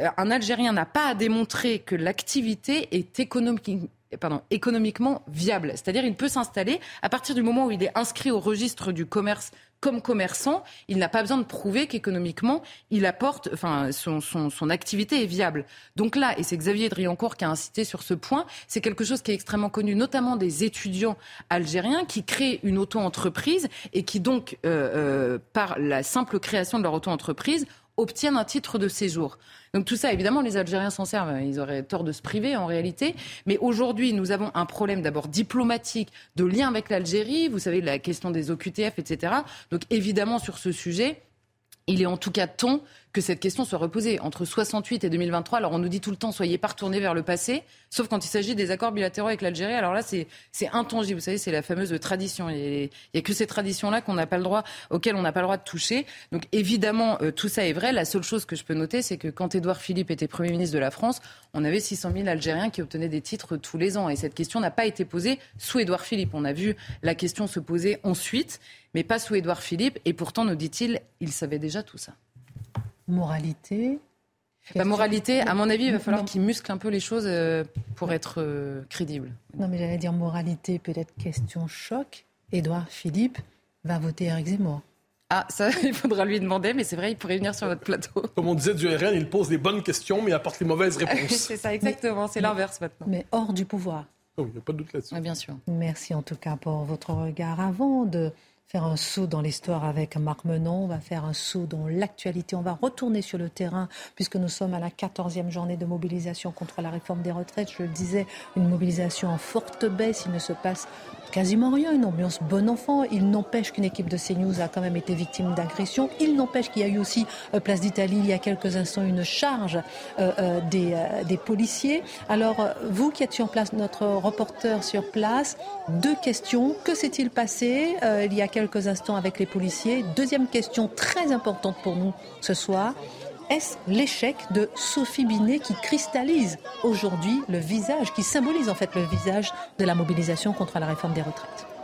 euh, un Algérien n'a pas à démontrer que l'activité est économiquement viable. C'est-à-dire il peut s'installer à partir du moment où il est inscrit au registre du commerce comme commerçant, il n'a pas besoin de prouver qu'économiquement, il apporte, enfin, son, son, son, activité est viable. Donc là, et c'est Xavier Driancourt qui a incité sur ce point, c'est quelque chose qui est extrêmement connu, notamment des étudiants algériens qui créent une auto-entreprise et qui donc, euh, euh, par la simple création de leur auto-entreprise, obtiennent un titre de séjour. Donc tout ça, évidemment, les Algériens s'en servent. Ils auraient tort de se priver en réalité. Mais aujourd'hui, nous avons un problème d'abord diplomatique, de lien avec l'Algérie. Vous savez, la question des OQTF, etc. Donc évidemment, sur ce sujet, il est en tout cas temps que cette question soit reposée. Entre 68 et 2023, alors on nous dit tout le temps, soyez pas retournés vers le passé, sauf quand il s'agit des accords bilatéraux avec l'Algérie. Alors là, c'est intangible. Vous savez, c'est la fameuse tradition. Il n'y a que ces traditions-là qu'on n'a pas le droit, auxquelles on n'a pas le droit de toucher. Donc évidemment, euh, tout ça est vrai. La seule chose que je peux noter, c'est que quand Édouard Philippe était Premier ministre de la France, on avait 600 000 Algériens qui obtenaient des titres tous les ans. Et cette question n'a pas été posée sous Édouard Philippe. On a vu la question se poser ensuite mais pas sous Édouard Philippe. Et pourtant, nous dit-il, il savait déjà tout ça. Moralité la moralité, à mon avis, il va falloir qu'il muscle un peu les choses euh, pour être euh, crédible. Non, mais j'allais dire moralité, peut-être question choc. Édouard Philippe va voter Eric Zemmour. Ah, ça, (laughs) il faudra lui demander, mais c'est vrai, il pourrait venir sur votre plateau. (laughs) Comme on disait du RN, il pose des bonnes questions, mais il apporte les mauvaises réponses. c'est ça, exactement. C'est l'inverse maintenant. Mais hors du pouvoir. Oui, il n'y a pas de doute là-dessus. Oui, bien sûr. Merci en tout cas pour votre regard. Avant de faire un saut dans l'histoire avec Marc Menon. On va faire un saut dans l'actualité. On va retourner sur le terrain puisque nous sommes à la 14e journée de mobilisation contre la réforme des retraites. Je le disais, une mobilisation en forte baisse. Il ne se passe quasiment rien, une ambiance bon enfant. Il n'empêche qu'une équipe de CNews a quand même été victime d'agression. Il n'empêche qu'il y a eu aussi, euh, place d'Italie, il y a quelques instants, une charge euh, euh, des, des, policiers. Alors, vous qui êtes sur place, notre reporter sur place, deux questions. Que s'est-il passé il y a quelques instants avec les policiers? Deuxième question très importante pour nous ce soir. Est-ce l'échec de Sophie Binet qui cristallise aujourd'hui le visage, qui symbolise en fait le visage de la mobilisation contre la réforme des retraites?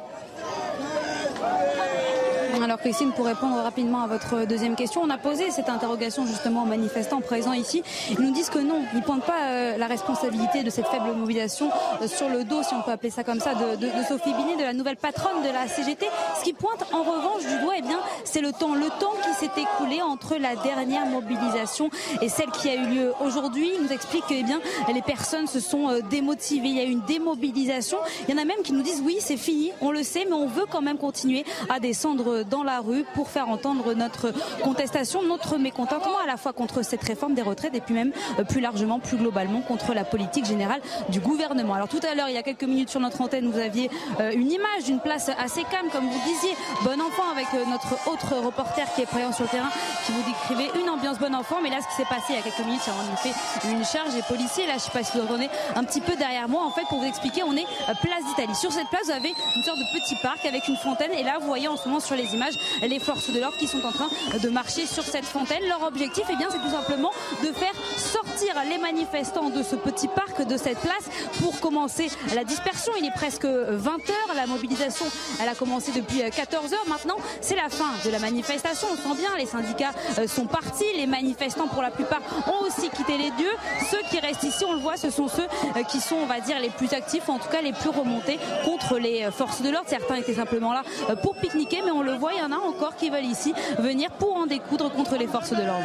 Alors Christine, pour répondre rapidement à votre deuxième question, on a posé cette interrogation justement aux manifestants présents ici. Ils nous disent que non, ils ne pointent pas euh, la responsabilité de cette faible mobilisation euh, sur le dos, si on peut appeler ça comme ça, de, Sophie Binet, de la nouvelle patronne de la CGT. Ce qui pointe en revanche du doigt, eh bien, c'est le temps, le temps qui s'est écoulé entre la dernière mobilisation et celle qui a eu lieu aujourd'hui. Ils nous expliquent que eh bien, les personnes se sont euh, démotivées. Il y a eu une démobilisation. Il y en a même qui nous disent oui, c'est fini, on le sait, mais on veut quand même continuer à descendre dans la rue pour faire entendre notre contestation, notre mécontentement à la fois contre cette réforme des retraites et puis même euh, plus largement, plus globalement contre la politique générale du gouvernement. Alors tout à l'heure, il y a quelques minutes sur notre antenne, vous aviez euh, une image d'une place assez calme, comme vous disiez, bon enfant avec euh, notre autre reporter qui est présent sur le terrain, qui vous décrivait une ambiance bon enfant. Mais là, ce qui s'est passé il y a quelques minutes, c'est en effet une charge des policiers. Là, je ne sais pas si vous entendez un petit peu derrière moi. En fait, pour vous expliquer, on est place d'Italie. Sur cette place, vous avez une sorte de petit parc avec une fontaine. Et là, vous voyez en ce moment sur les images les forces de l'ordre qui sont en train de marcher sur cette fontaine. Leur objectif, eh bien, c'est tout simplement de faire sortir les manifestants de ce petit parc, de cette place, pour commencer la dispersion. Il est presque 20 heures. La mobilisation, elle a commencé depuis 14 heures. Maintenant, c'est la fin de la manifestation. On sent bien, les syndicats euh, sont partis. Les manifestants, pour la plupart, ont aussi quitté les lieux. Ceux qui restent ici, on le voit, ce sont ceux euh, qui sont, on va dire, les plus actifs, en tout cas les plus remontés contre les euh, forces de l'ordre. Certains étaient simplement là pour pique-niquer, mais on le voit, en a encore qui veulent ici venir pour en découdre contre les forces de l'ordre.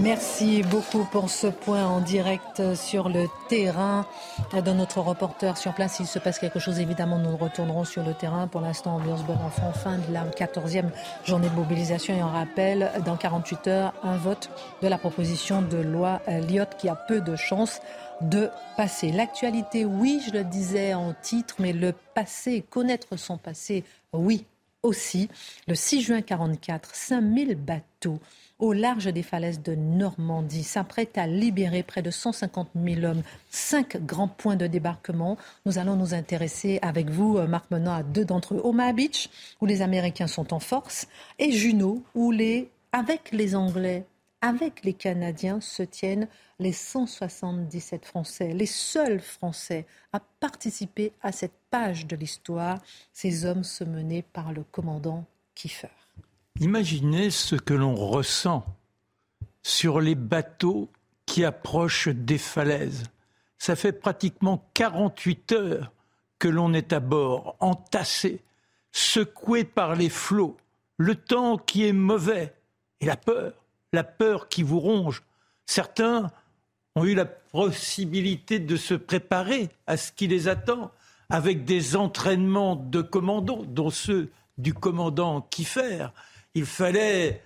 Merci beaucoup pour ce point en direct sur le terrain de notre reporter sur place. S'il se passe quelque chose, évidemment, nous retournerons sur le terrain. Pour l'instant, ambiance bon enfant, fin de la 14e journée de mobilisation. Et on rappelle, dans 48 heures, un vote de la proposition de loi Lyot qui a peu de chances de passer. L'actualité, oui, je le disais en titre, mais le passé, connaître son passé, oui, aussi. Le 6 juin 44, 5000 bateaux au large des falaises de Normandie s'apprêtent à libérer près de 150 000 hommes. Cinq grands points de débarquement. Nous allons nous intéresser avec vous, euh, Marc Menant, à deux d'entre eux. Omaha Beach, où les Américains sont en force, et Juno, où les, avec les Anglais, avec les Canadiens, se tiennent les 177 Français, les seuls Français à participer à cette page de l'histoire, ces hommes se menaient par le commandant Kiefer. Imaginez ce que l'on ressent sur les bateaux qui approchent des falaises. Ça fait pratiquement 48 heures que l'on est à bord, entassé, secoué par les flots, le temps qui est mauvais et la peur, la peur qui vous ronge. Certains ont eu la possibilité de se préparer à ce qui les attend avec des entraînements de commando, dont ceux du commandant Kiefer. Il fallait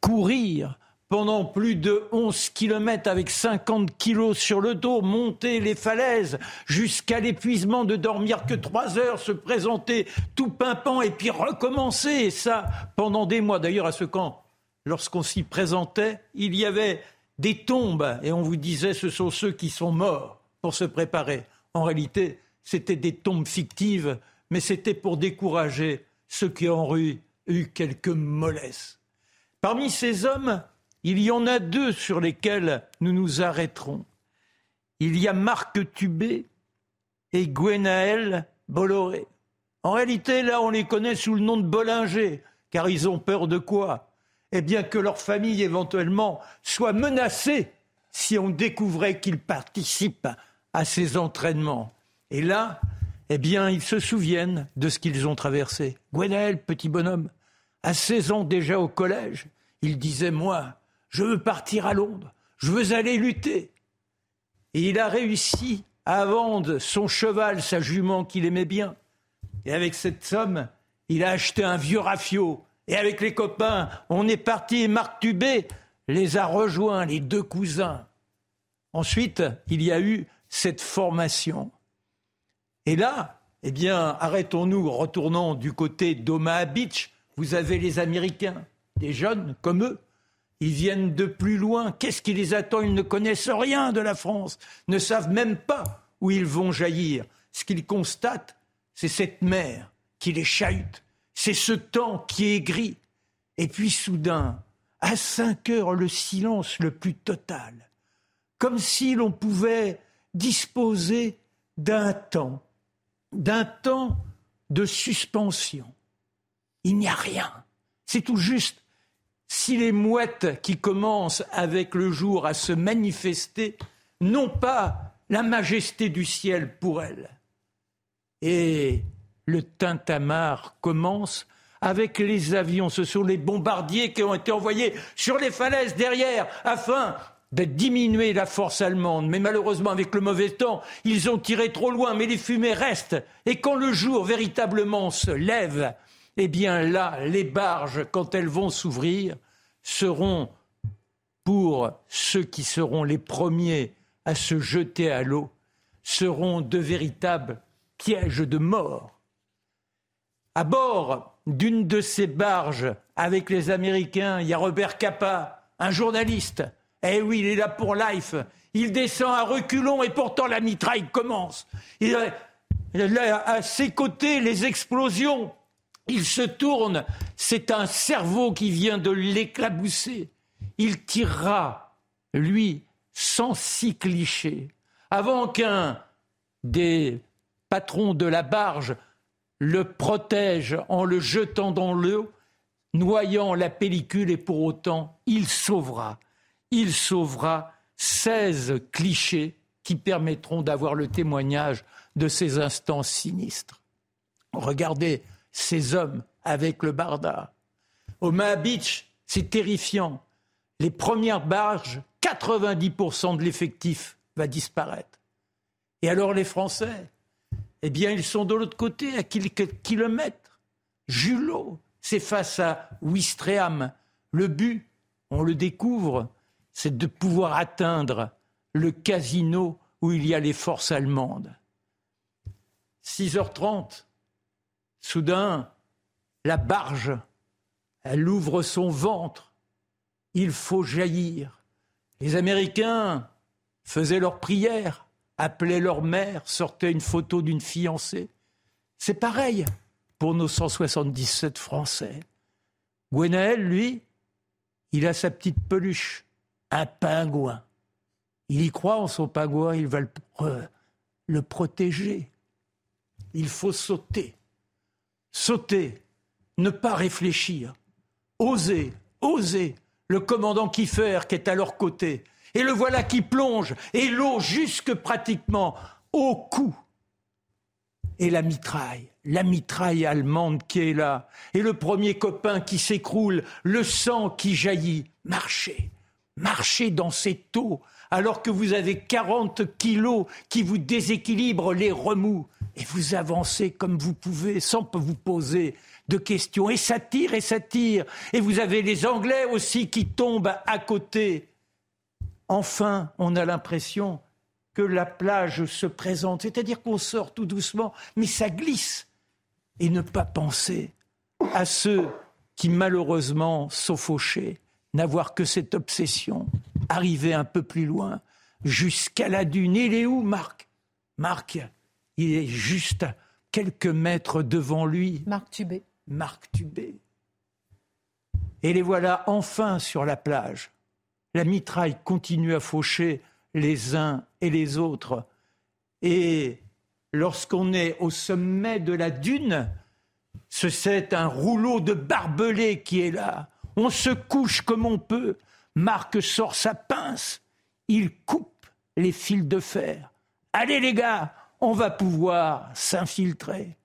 courir pendant plus de 11 kilomètres avec 50 kilos sur le dos, monter les falaises jusqu'à l'épuisement de dormir que trois heures, se présenter tout pimpant et puis recommencer. Et ça pendant des mois. D'ailleurs, à ce camp, lorsqu'on s'y présentait, il y avait des tombes, et on vous disait ce sont ceux qui sont morts pour se préparer. En réalité, c'était des tombes fictives, mais c'était pour décourager ceux qui ont eu, eu quelques mollesses. Parmi ces hommes, il y en a deux sur lesquels nous nous arrêterons. Il y a Marc Tubé et Gwenaël Bolloré. En réalité, là, on les connaît sous le nom de Bollinger, car ils ont peur de quoi? Eh bien que leur famille éventuellement soit menacée si on découvrait qu'ils participent à ces entraînements. Et là, eh bien, ils se souviennent de ce qu'ils ont traversé. Gwenaël, petit bonhomme, à 16 ans déjà au collège, il disait Moi, je veux partir à Londres, je veux aller lutter. Et il a réussi à vendre son cheval, sa jument qu'il aimait bien. Et avec cette somme, il a acheté un vieux rafio. Et avec les copains, on est parti et Marc Tubé les a rejoints, les deux cousins. Ensuite, il y a eu cette formation. Et là, eh bien, arrêtons-nous, retournons du côté d'Omaha Beach. Vous avez les Américains, des jeunes comme eux. Ils viennent de plus loin. Qu'est-ce qui les attend? Ils ne connaissent rien de la France, ne savent même pas où ils vont jaillir. Ce qu'ils constatent, c'est cette mer qui les chahute. C'est ce temps qui est gris. Et puis soudain, à cinq heures, le silence le plus total. Comme si l'on pouvait disposer d'un temps, d'un temps de suspension. Il n'y a rien. C'est tout juste si les mouettes qui commencent avec le jour à se manifester n'ont pas la majesté du ciel pour elles. Et le tintamarre commence avec les avions. Ce sont les bombardiers qui ont été envoyés sur les falaises derrière afin de diminuer la force allemande. Mais malheureusement, avec le mauvais temps, ils ont tiré trop loin, mais les fumées restent. Et quand le jour véritablement se lève, eh bien là, les barges, quand elles vont s'ouvrir, seront pour ceux qui seront les premiers à se jeter à l'eau, seront de véritables pièges de mort. À bord d'une de ces barges avec les Américains, il y a Robert Capa, un journaliste. Eh oui, il est là pour life. Il descend à reculons et pourtant la mitraille commence. Il à ses côtés les explosions. Il se tourne. C'est un cerveau qui vient de l'éclabousser. Il tirera, lui, sans six clichés, avant qu'un des patrons de la barge le protège en le jetant dans l'eau, noyant la pellicule et pour autant, il sauvera. Il sauvera 16 clichés qui permettront d'avoir le témoignage de ces instants sinistres. Regardez ces hommes avec le barda. Au Beach, c'est terrifiant. Les premières barges, 90% de l'effectif va disparaître. Et alors les Français eh bien, ils sont de l'autre côté, à quelques kilomètres. Julot, c'est face à Ouistreham. Le but, on le découvre, c'est de pouvoir atteindre le casino où il y a les forces allemandes. 6h30, soudain, la barge, elle ouvre son ventre. Il faut jaillir. Les Américains faisaient leur prière appelaient leur mère, sortaient une photo d'une fiancée. C'est pareil pour nos 177 Français. Gwenaël, lui, il a sa petite peluche, un pingouin. Il y croit en son pingouin, il va le, le protéger. Il faut sauter. Sauter, ne pas réfléchir, oser, oser. Le commandant Kiefer qui est à leur côté, et le voilà qui plonge, et l'eau jusque pratiquement au cou. Et la mitraille, la mitraille allemande qui est là, et le premier copain qui s'écroule, le sang qui jaillit. Marchez, marchez dans cette eau, alors que vous avez 40 kilos qui vous déséquilibrent les remous, et vous avancez comme vous pouvez sans vous poser de questions, et ça tire et ça tire, et vous avez les Anglais aussi qui tombent à côté. Enfin, on a l'impression que la plage se présente, c'est-à-dire qu'on sort tout doucement, mais ça glisse. Et ne pas penser à ceux qui malheureusement sont fauchés, n'avoir que cette obsession, arriver un peu plus loin, jusqu'à la dune. Il est où, Marc? Marc, il est juste quelques mètres devant lui. Marc Tubé. Marc Tubé. Et les voilà enfin sur la plage la mitraille continue à faucher les uns et les autres. Et lorsqu'on est au sommet de la dune, c'est un rouleau de barbelés qui est là. On se couche comme on peut. Marc sort sa pince. Il coupe les fils de fer. Allez les gars, on va pouvoir s'infiltrer.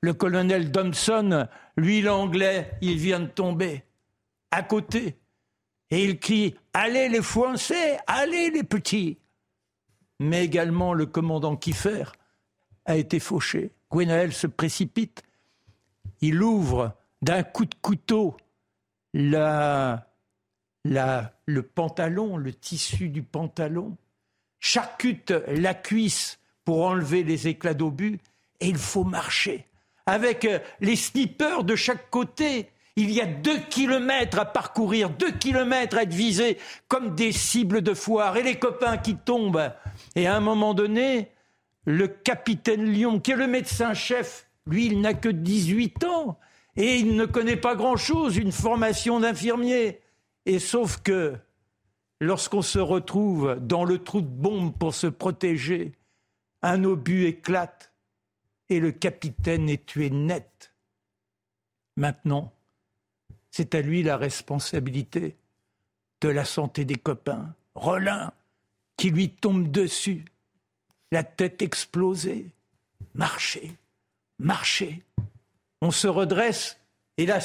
Le colonel Thompson, lui l'anglais, il vient de tomber. À côté, et il crie Allez les Français, allez les petits mais également le commandant Kiefer, a été fauché. Gwenaël se précipite. Il ouvre d'un coup de couteau la, le pantalon, le tissu du pantalon, charcute la cuisse pour enlever les éclats d'obus, et il faut marcher. Avec euh, les snipers de chaque côté, il y a deux kilomètres à parcourir, deux kilomètres à être visés comme des cibles de foire, et les copains qui tombent. Et à un moment donné, le capitaine Lyon, qui est le médecin-chef, lui, il n'a que 18 ans, et il ne connaît pas grand-chose, une formation d'infirmier. Et sauf que lorsqu'on se retrouve dans le trou de bombe pour se protéger, un obus éclate et le capitaine est tué net. Maintenant, c'est à lui la responsabilité de la santé des copains. Rollin, qui lui tombe dessus, la tête explosée. Marcher, marcher. On se redresse, et la,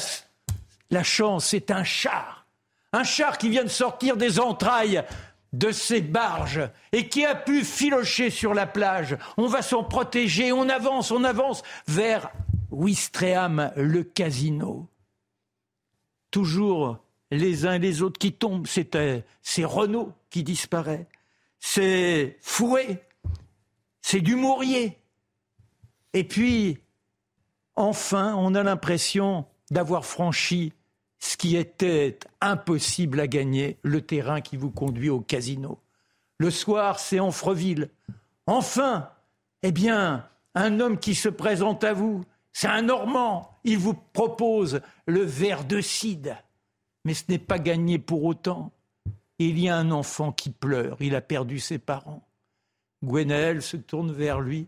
chance, c'est un char. Un char qui vient de sortir des entrailles de ces barges et qui a pu filocher sur la plage. On va s'en protéger, on avance, on avance vers Ouistreham, le casino. Toujours les uns et les autres qui tombent. C'est Renault qui disparaît. C'est Fouet. C'est Dumouriez. Et puis, enfin, on a l'impression d'avoir franchi ce qui était impossible à gagner, le terrain qui vous conduit au casino. Le soir, c'est Anfreville. Enfin, eh bien, un homme qui se présente à vous, c'est un Normand. Il vous propose le verre de cide. Mais ce n'est pas gagné pour autant. Il y a un enfant qui pleure. Il a perdu ses parents. Gwenaël se tourne vers lui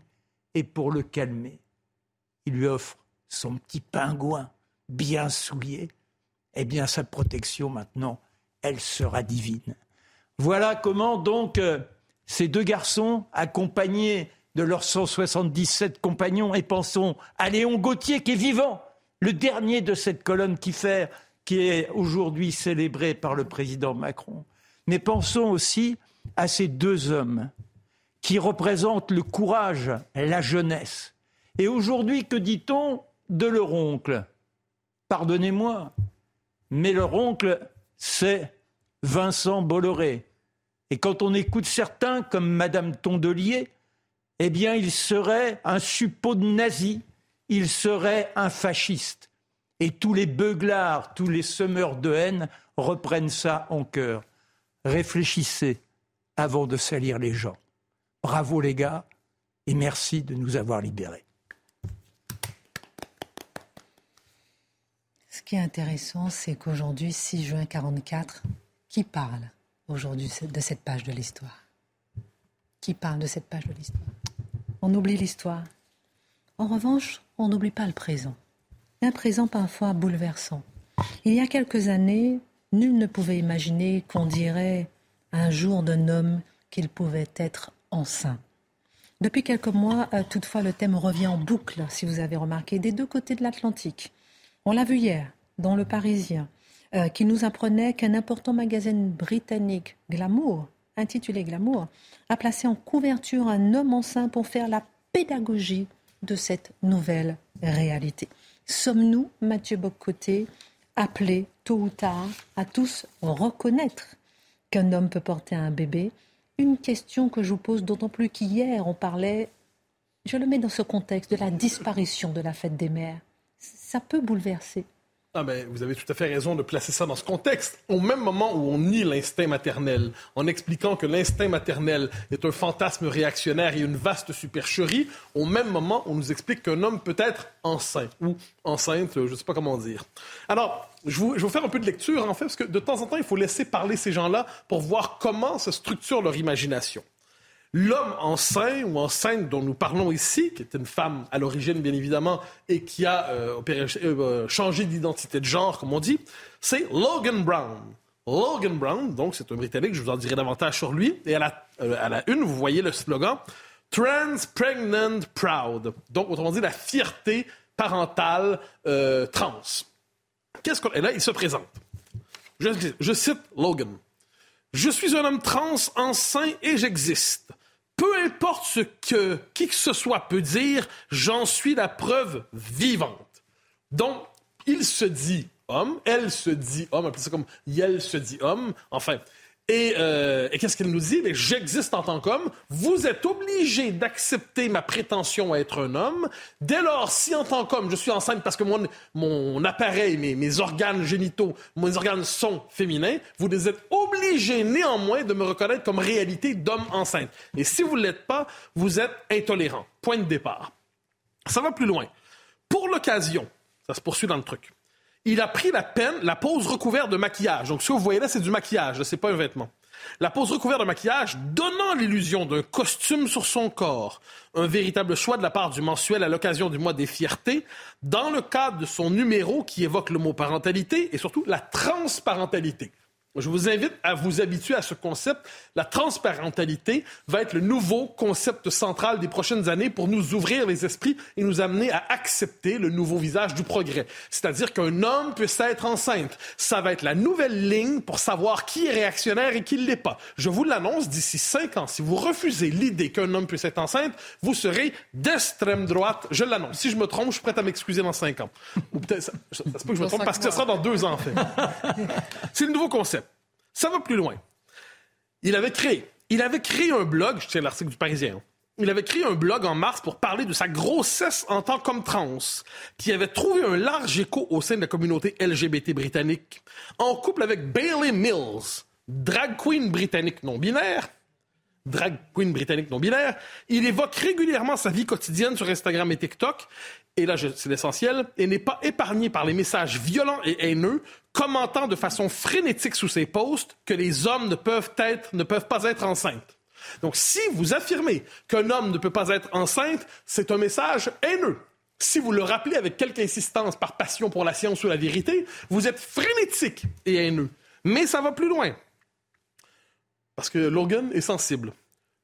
et pour le calmer, il lui offre son petit pingouin bien souillé eh bien sa protection maintenant, elle sera divine. Voilà comment donc euh, ces deux garçons, accompagnés de leurs 177 compagnons, et pensons à Léon Gauthier qui est vivant, le dernier de cette colonne qui fait, qui est aujourd'hui célébré par le président Macron. Mais pensons aussi à ces deux hommes qui représentent le courage, la jeunesse. Et aujourd'hui, que dit-on de leur oncle? Pardonnez-moi, mais leur oncle, c'est Vincent Bolloré. Et quand on écoute certains, comme Madame Tondelier, eh bien, il serait un suppôt de nazi, il serait un fasciste. Et tous les beuglards, tous les semeurs de haine reprennent ça en cœur. Réfléchissez avant de salir les gens. Bravo les gars, et merci de nous avoir libérés. Ce qui est intéressant, c'est qu'aujourd'hui, 6 juin 44, qui parle aujourd'hui de cette page de l'histoire? Qui parle de cette page de l'histoire? On oublie l'histoire. En revanche, on n'oublie pas le présent. Un présent parfois bouleversant. Il y a quelques années, nul ne pouvait imaginer qu'on dirait un jour d'un homme qu'il pouvait être enceint. Depuis quelques mois, euh, toutefois, le thème revient en boucle, si vous avez remarqué, des deux côtés de l'Atlantique. On l'a vu hier dans Le Parisien, euh, qui nous apprenait qu'un important magazine britannique, Glamour, intitulé Glamour, a placé en couverture un homme enceint pour faire la pédagogie de cette nouvelle réalité. Sommes-nous, Mathieu Boccoté, appelés tôt ou tard à tous reconnaître qu'un homme peut porter un bébé? Une question que je vous pose d'autant plus qu'hier on parlait, je le mets dans ce contexte, de la disparition de la fête des mères ça peut bouleverser. Ah ben, vous avez tout à fait raison de placer ça dans ce contexte. Au même moment où on nie l'instinct maternel, en expliquant que l'instinct maternel est un fantasme réactionnaire et une vaste supercherie, au même moment, on nous explique qu'un homme peut être enceint ou enceinte, je ne sais pas comment dire. Alors, je, je vais vous faire un peu de lecture, en fait, parce que de temps en temps, il faut laisser parler ces gens-là pour voir comment se structure leur imagination. L'homme enceint ou enceinte dont nous parlons ici, qui est une femme à l'origine bien évidemment et qui a euh, euh, changé d'identité de genre, comme on dit, c'est Logan Brown. Logan Brown, donc c'est un Britannique, je vous en dirai davantage sur lui. Et à la, euh, à la une, vous voyez le slogan Trans Pregnant Proud. Donc, autrement dit, la fierté parentale trans. Qu'est-ce qu'on... Et là, il se présente. Je, je cite Logan. Je suis un homme trans, enceint et j'existe. Peu importe ce que qui que ce soit peut dire, j'en suis la preuve vivante. Donc, il se dit homme, elle se dit homme, c'est comme elle se dit homme, enfin. Euh, et, qu'est-ce qu'elle nous dit? J'existe en tant qu'homme. Vous êtes obligé d'accepter ma prétention à être un homme. Dès lors, si en tant qu'homme, je suis enceinte parce que mon, appareil, mes, mes organes génitaux, mes organes sont féminins, vous êtes obligés néanmoins de me reconnaître comme réalité d'homme enceinte. Et si vous ne l'êtes pas, vous êtes intolérant. Point de départ. Ça va plus loin. Pour l'occasion, ça se poursuit dans le truc il a pris la peine, la pose recouverte de maquillage. Donc, ce que vous voyez là, c'est du maquillage, c'est pas un vêtement. La pose recouverte de maquillage donnant l'illusion d'un costume sur son corps, un véritable choix de la part du mensuel à l'occasion du mois des fiertés, dans le cadre de son numéro qui évoque le mot parentalité et surtout la transparentalité. Je vous invite à vous habituer à ce concept. La transparentalité va être le nouveau concept central des prochaines années pour nous ouvrir les esprits et nous amener à accepter le nouveau visage du progrès. C'est-à-dire qu'un homme peut être enceinte. Ça va être la nouvelle ligne pour savoir qui est réactionnaire et qui ne l'est pas. Je vous l'annonce d'ici cinq ans. Si vous refusez l'idée qu'un homme puisse être enceinte, vous serez d'extrême droite. Je l'annonce. Si je me trompe, je suis prêt à m'excuser dans cinq ans. Ou peut-être, ça, se peut que je me trompe parce que ce sera dans deux ans, en fait. C'est le nouveau concept. Ça va plus loin. Il avait créé, un blog, je tiens l'article du Parisien, il avait créé un blog en mars pour parler de sa grossesse en tant qu'homme trans, qui avait trouvé un large écho au sein de la communauté LGBT britannique, en couple avec Bailey Mills, drag queen britannique non binaire, drag queen britannique non binaire. Il évoque régulièrement sa vie quotidienne sur Instagram et TikTok, et là c'est l'essentiel, et n'est pas épargné par les messages violents et haineux commentant de façon frénétique sous ses posts que les hommes ne peuvent, être, ne peuvent pas être enceintes. Donc, si vous affirmez qu'un homme ne peut pas être enceinte, c'est un message haineux. Si vous le rappelez avec quelque insistance par passion pour la science ou la vérité, vous êtes frénétique et haineux. Mais ça va plus loin. Parce que Logan est sensible.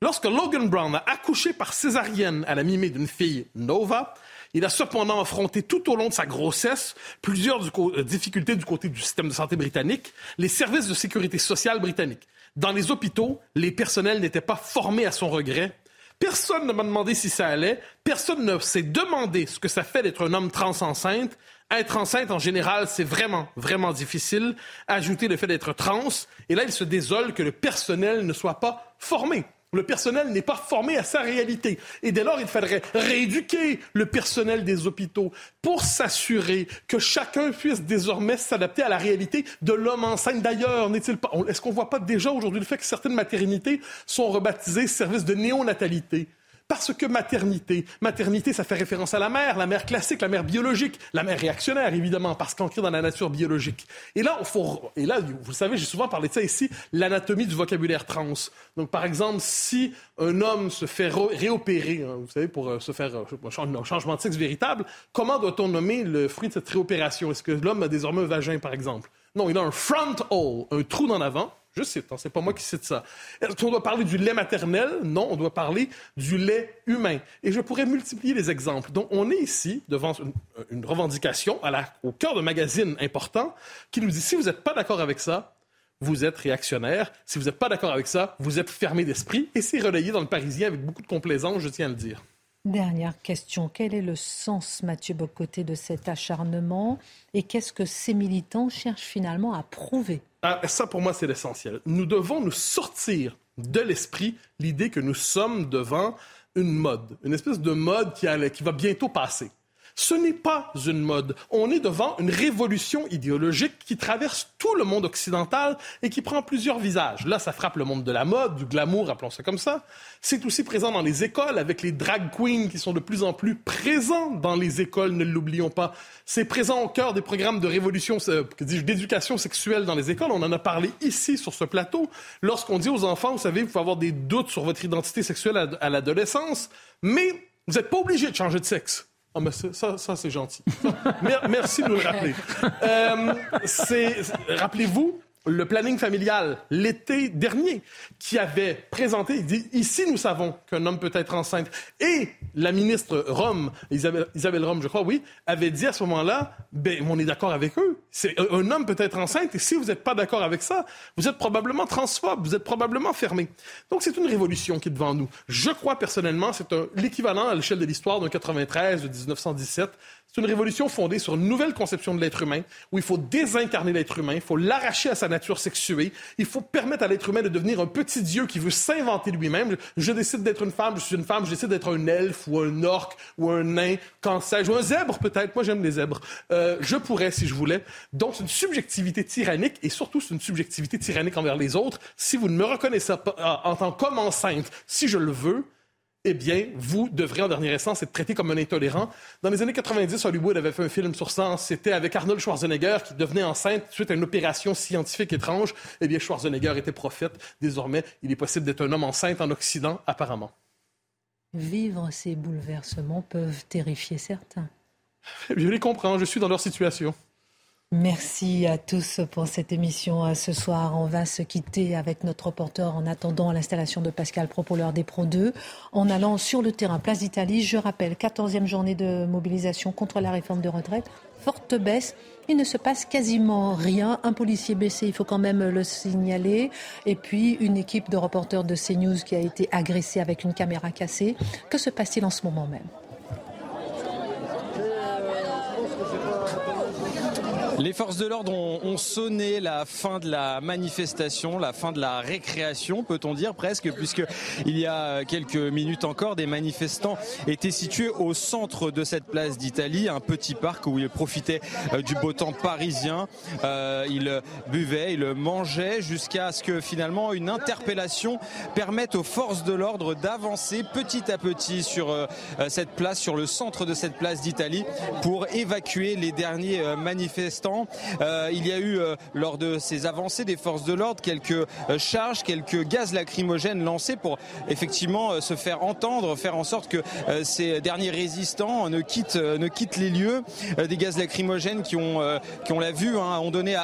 Lorsque Logan Brown a accouché par césarienne à la mimée d'une fille Nova, il a cependant affronté tout au long de sa grossesse plusieurs euh, difficultés du côté du système de santé britannique, les services de sécurité sociale britanniques. Dans les hôpitaux, les personnels n'étaient pas formés à son regret. Personne ne m'a demandé si ça allait. Personne ne s'est demandé ce que ça fait d'être un homme trans enceinte. Être enceinte, en général, c'est vraiment, vraiment difficile. Ajouter le fait d'être trans. Et là, il se désole que le personnel ne soit pas formé. Le personnel n'est pas formé à sa réalité. Et dès lors, il faudrait rééduquer le personnel des hôpitaux pour s'assurer que chacun puisse désormais s'adapter à la réalité de l'homme enceinte. D'ailleurs, n'est-il pas, est-ce qu'on voit pas déjà aujourd'hui le fait que certaines maternités sont rebaptisées services de néonatalité? Parce que maternité, maternité, ça fait référence à la mère, la mère classique, la mère biologique, la mère réactionnaire, évidemment, parce qu'ancrée dans la nature biologique. Et là, faut, et là, vous savez, j'ai souvent parlé de ça ici, l'anatomie du vocabulaire trans. Donc, par exemple, si un homme se fait réopérer, hein, vous savez, pour euh, se faire euh, un changement de sexe véritable, comment doit-on nommer le fruit de cette réopération? Est-ce que l'homme a désormais un vagin, par exemple? Non, il a un front hole, un trou en avant, je cite, hein, c'est pas moi qui cite ça. Est-ce qu'on doit parler du lait maternel? Non, on doit parler du lait humain. Et je pourrais multiplier les exemples. Donc, on est ici devant une, revendication au cœur d'un magazine important qui nous dit si vous n'êtes pas d'accord avec ça, vous êtes réactionnaire. Si vous n'êtes pas d'accord avec ça, vous êtes fermé d'esprit. Et c'est relayé dans le Parisien avec beaucoup de complaisance, je tiens à le dire. Dernière question. Quel est le sens, Mathieu Bocoté, de cet acharnement et qu'est-ce que ces militants cherchent finalement à prouver ah, Ça, pour moi, c'est l'essentiel. Nous devons nous sortir de l'esprit l'idée que nous sommes devant une mode, une espèce de mode qui, qui va bientôt passer. Ce n'est pas une mode. On est devant une révolution idéologique qui traverse tout le monde occidental et qui prend plusieurs visages. Là, ça frappe le monde de la mode, du glamour, appelons ça comme ça. C'est aussi présent dans les écoles avec les drag queens qui sont de plus en plus présents dans les écoles, ne l'oublions pas. C'est présent au cœur des programmes de révolution, euh, d'éducation sexuelle dans les écoles. On en a parlé ici sur ce plateau. Lorsqu'on dit aux enfants, vous savez, vous pouvez avoir des doutes sur votre identité sexuelle à l'adolescence, mais vous n'êtes pas obligé de changer de sexe. Ah, mais ça, ça c'est gentil. (laughs) Merci de nous le rappeler. Euh, rappelez-vous, le planning familial l'été dernier qui avait présenté, il dit, ici nous savons qu'un homme peut être enceinte. Et la ministre Rome, Isabelle, Rome, je crois, oui, avait dit à ce moment-là, ben, on est d'accord avec eux. C'est, un homme peut être enceinte et si vous n'êtes pas d'accord avec ça, vous êtes probablement transphobe, vous êtes probablement fermé. Donc c'est une révolution qui est devant nous. Je crois personnellement, c'est l'équivalent à l'échelle de l'histoire d'un 93, de 1917 c'est une révolution fondée sur une nouvelle conception de l'être humain, où il faut désincarner l'être humain, il faut l'arracher à sa nature sexuée, il faut permettre à l'être humain de devenir un petit dieu qui veut s'inventer lui-même. Je décide d'être une femme, je suis une femme, je décide d'être un elfe ou un orque ou un nain, quand sais-je, ou un zèbre peut-être. Moi, j'aime les zèbres. Euh, je pourrais si je voulais. Donc, c'est une subjectivité tyrannique et surtout, c'est une subjectivité tyrannique envers les autres. Si vous ne me reconnaissez pas euh, en tant qu'homme enceinte, si je le veux, eh bien, vous devrez en dernière instance être traité comme un intolérant. Dans les années 90, Hollywood avait fait un film sur ça. C'était avec Arnold Schwarzenegger qui devenait enceinte suite à une opération scientifique étrange. Eh bien, Schwarzenegger était prophète. Désormais, il est possible d'être un homme enceinte en Occident, apparemment. Vivre ces bouleversements peuvent terrifier certains. (laughs) Je les comprends, je suis dans leur situation. Merci à tous pour cette émission ce soir. On va se quitter avec notre reporter en attendant l'installation de Pascal Propoleur des Pro 2 en allant sur le terrain Place d'Italie. Je rappelle, 14e journée de mobilisation contre la réforme de retraite. Forte baisse. Il ne se passe quasiment rien. Un policier blessé, il faut quand même le signaler. Et puis une équipe de reporters de CNews qui a été agressée avec une caméra cassée. Que se passe-t-il en ce moment même? Les forces de l'ordre ont, sonné la fin de la manifestation, la fin de la récréation, peut-on dire presque, puisque il y a quelques minutes encore, des manifestants étaient situés au centre de cette place d'Italie, un petit parc où ils profitaient euh, du beau temps parisien. Euh, ils buvaient, ils mangeaient, jusqu'à ce que finalement une interpellation permette aux forces de l'ordre d'avancer petit à petit sur euh, cette place, sur le centre de cette place d'Italie, pour évacuer les derniers manifestants euh, il y a eu, euh, lors de ces avancées des forces de l'ordre, quelques euh, charges, quelques gaz lacrymogènes lancés pour effectivement se faire entendre, faire en sorte que ces derniers résistants ne quittent, ne quittent les lieux. des gaz lacrymogènes qui ont, qui on l'a vu, hein, ont donné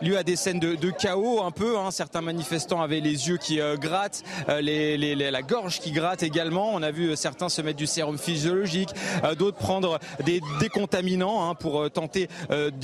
lieu à des scènes de, chaos un peu. Hein. Certains manifestants avaient les yeux qui grattent, la gorge qui gratte également. On a vu certains se mettre du sérum physiologique, d'autres prendre des décontaminants hein, pour tenter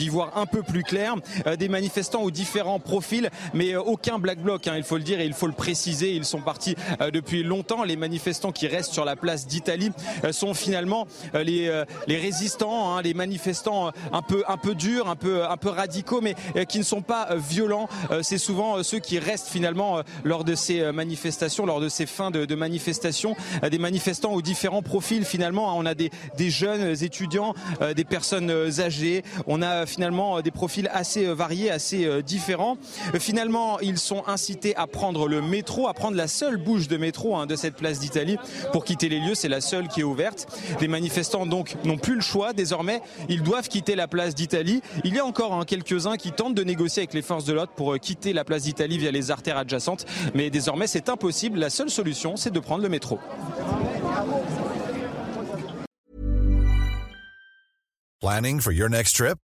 d'y voir un peu plus clair. des manifestants aux différents profils, mais aucun black bloc, hein, il faut le dire et il faut le préciser. Ils sont partis depuis longtemps. Les manifestants qui restent sur la place d'Italie sont finalement les, les résistants, hein, les manifestants un peu un peu durs, un peu un peu radicaux, mais qui ne sont pas euh, violents. Euh, c'est souvent euh, ceux qui restent finalement lors de ces manifestations, lors de ces fins de, manifestations, des manifestants aux différents profils finalement. On a des, des jeunes étudiants, des personnes âgées. On a finalement des profils assez variés, assez différents. Finalement, ils sont incités à prendre le métro, à prendre la seule bouche de métro hein, de cette place d'Italie pour quitter les lieux. C'est la seule qui est ouverte. Les manifestants donc n'ont plus le choix. Désormais, ils doivent quitter la place d'Italie. Il y a encore hein, quelques-uns qui tentent de négocier avec les forces de l'ordre pour euh, quitter la place d'Italie via les artères adjacentes. Mais désormais, c'est impossible. La seule solution, c'est de prendre le métro.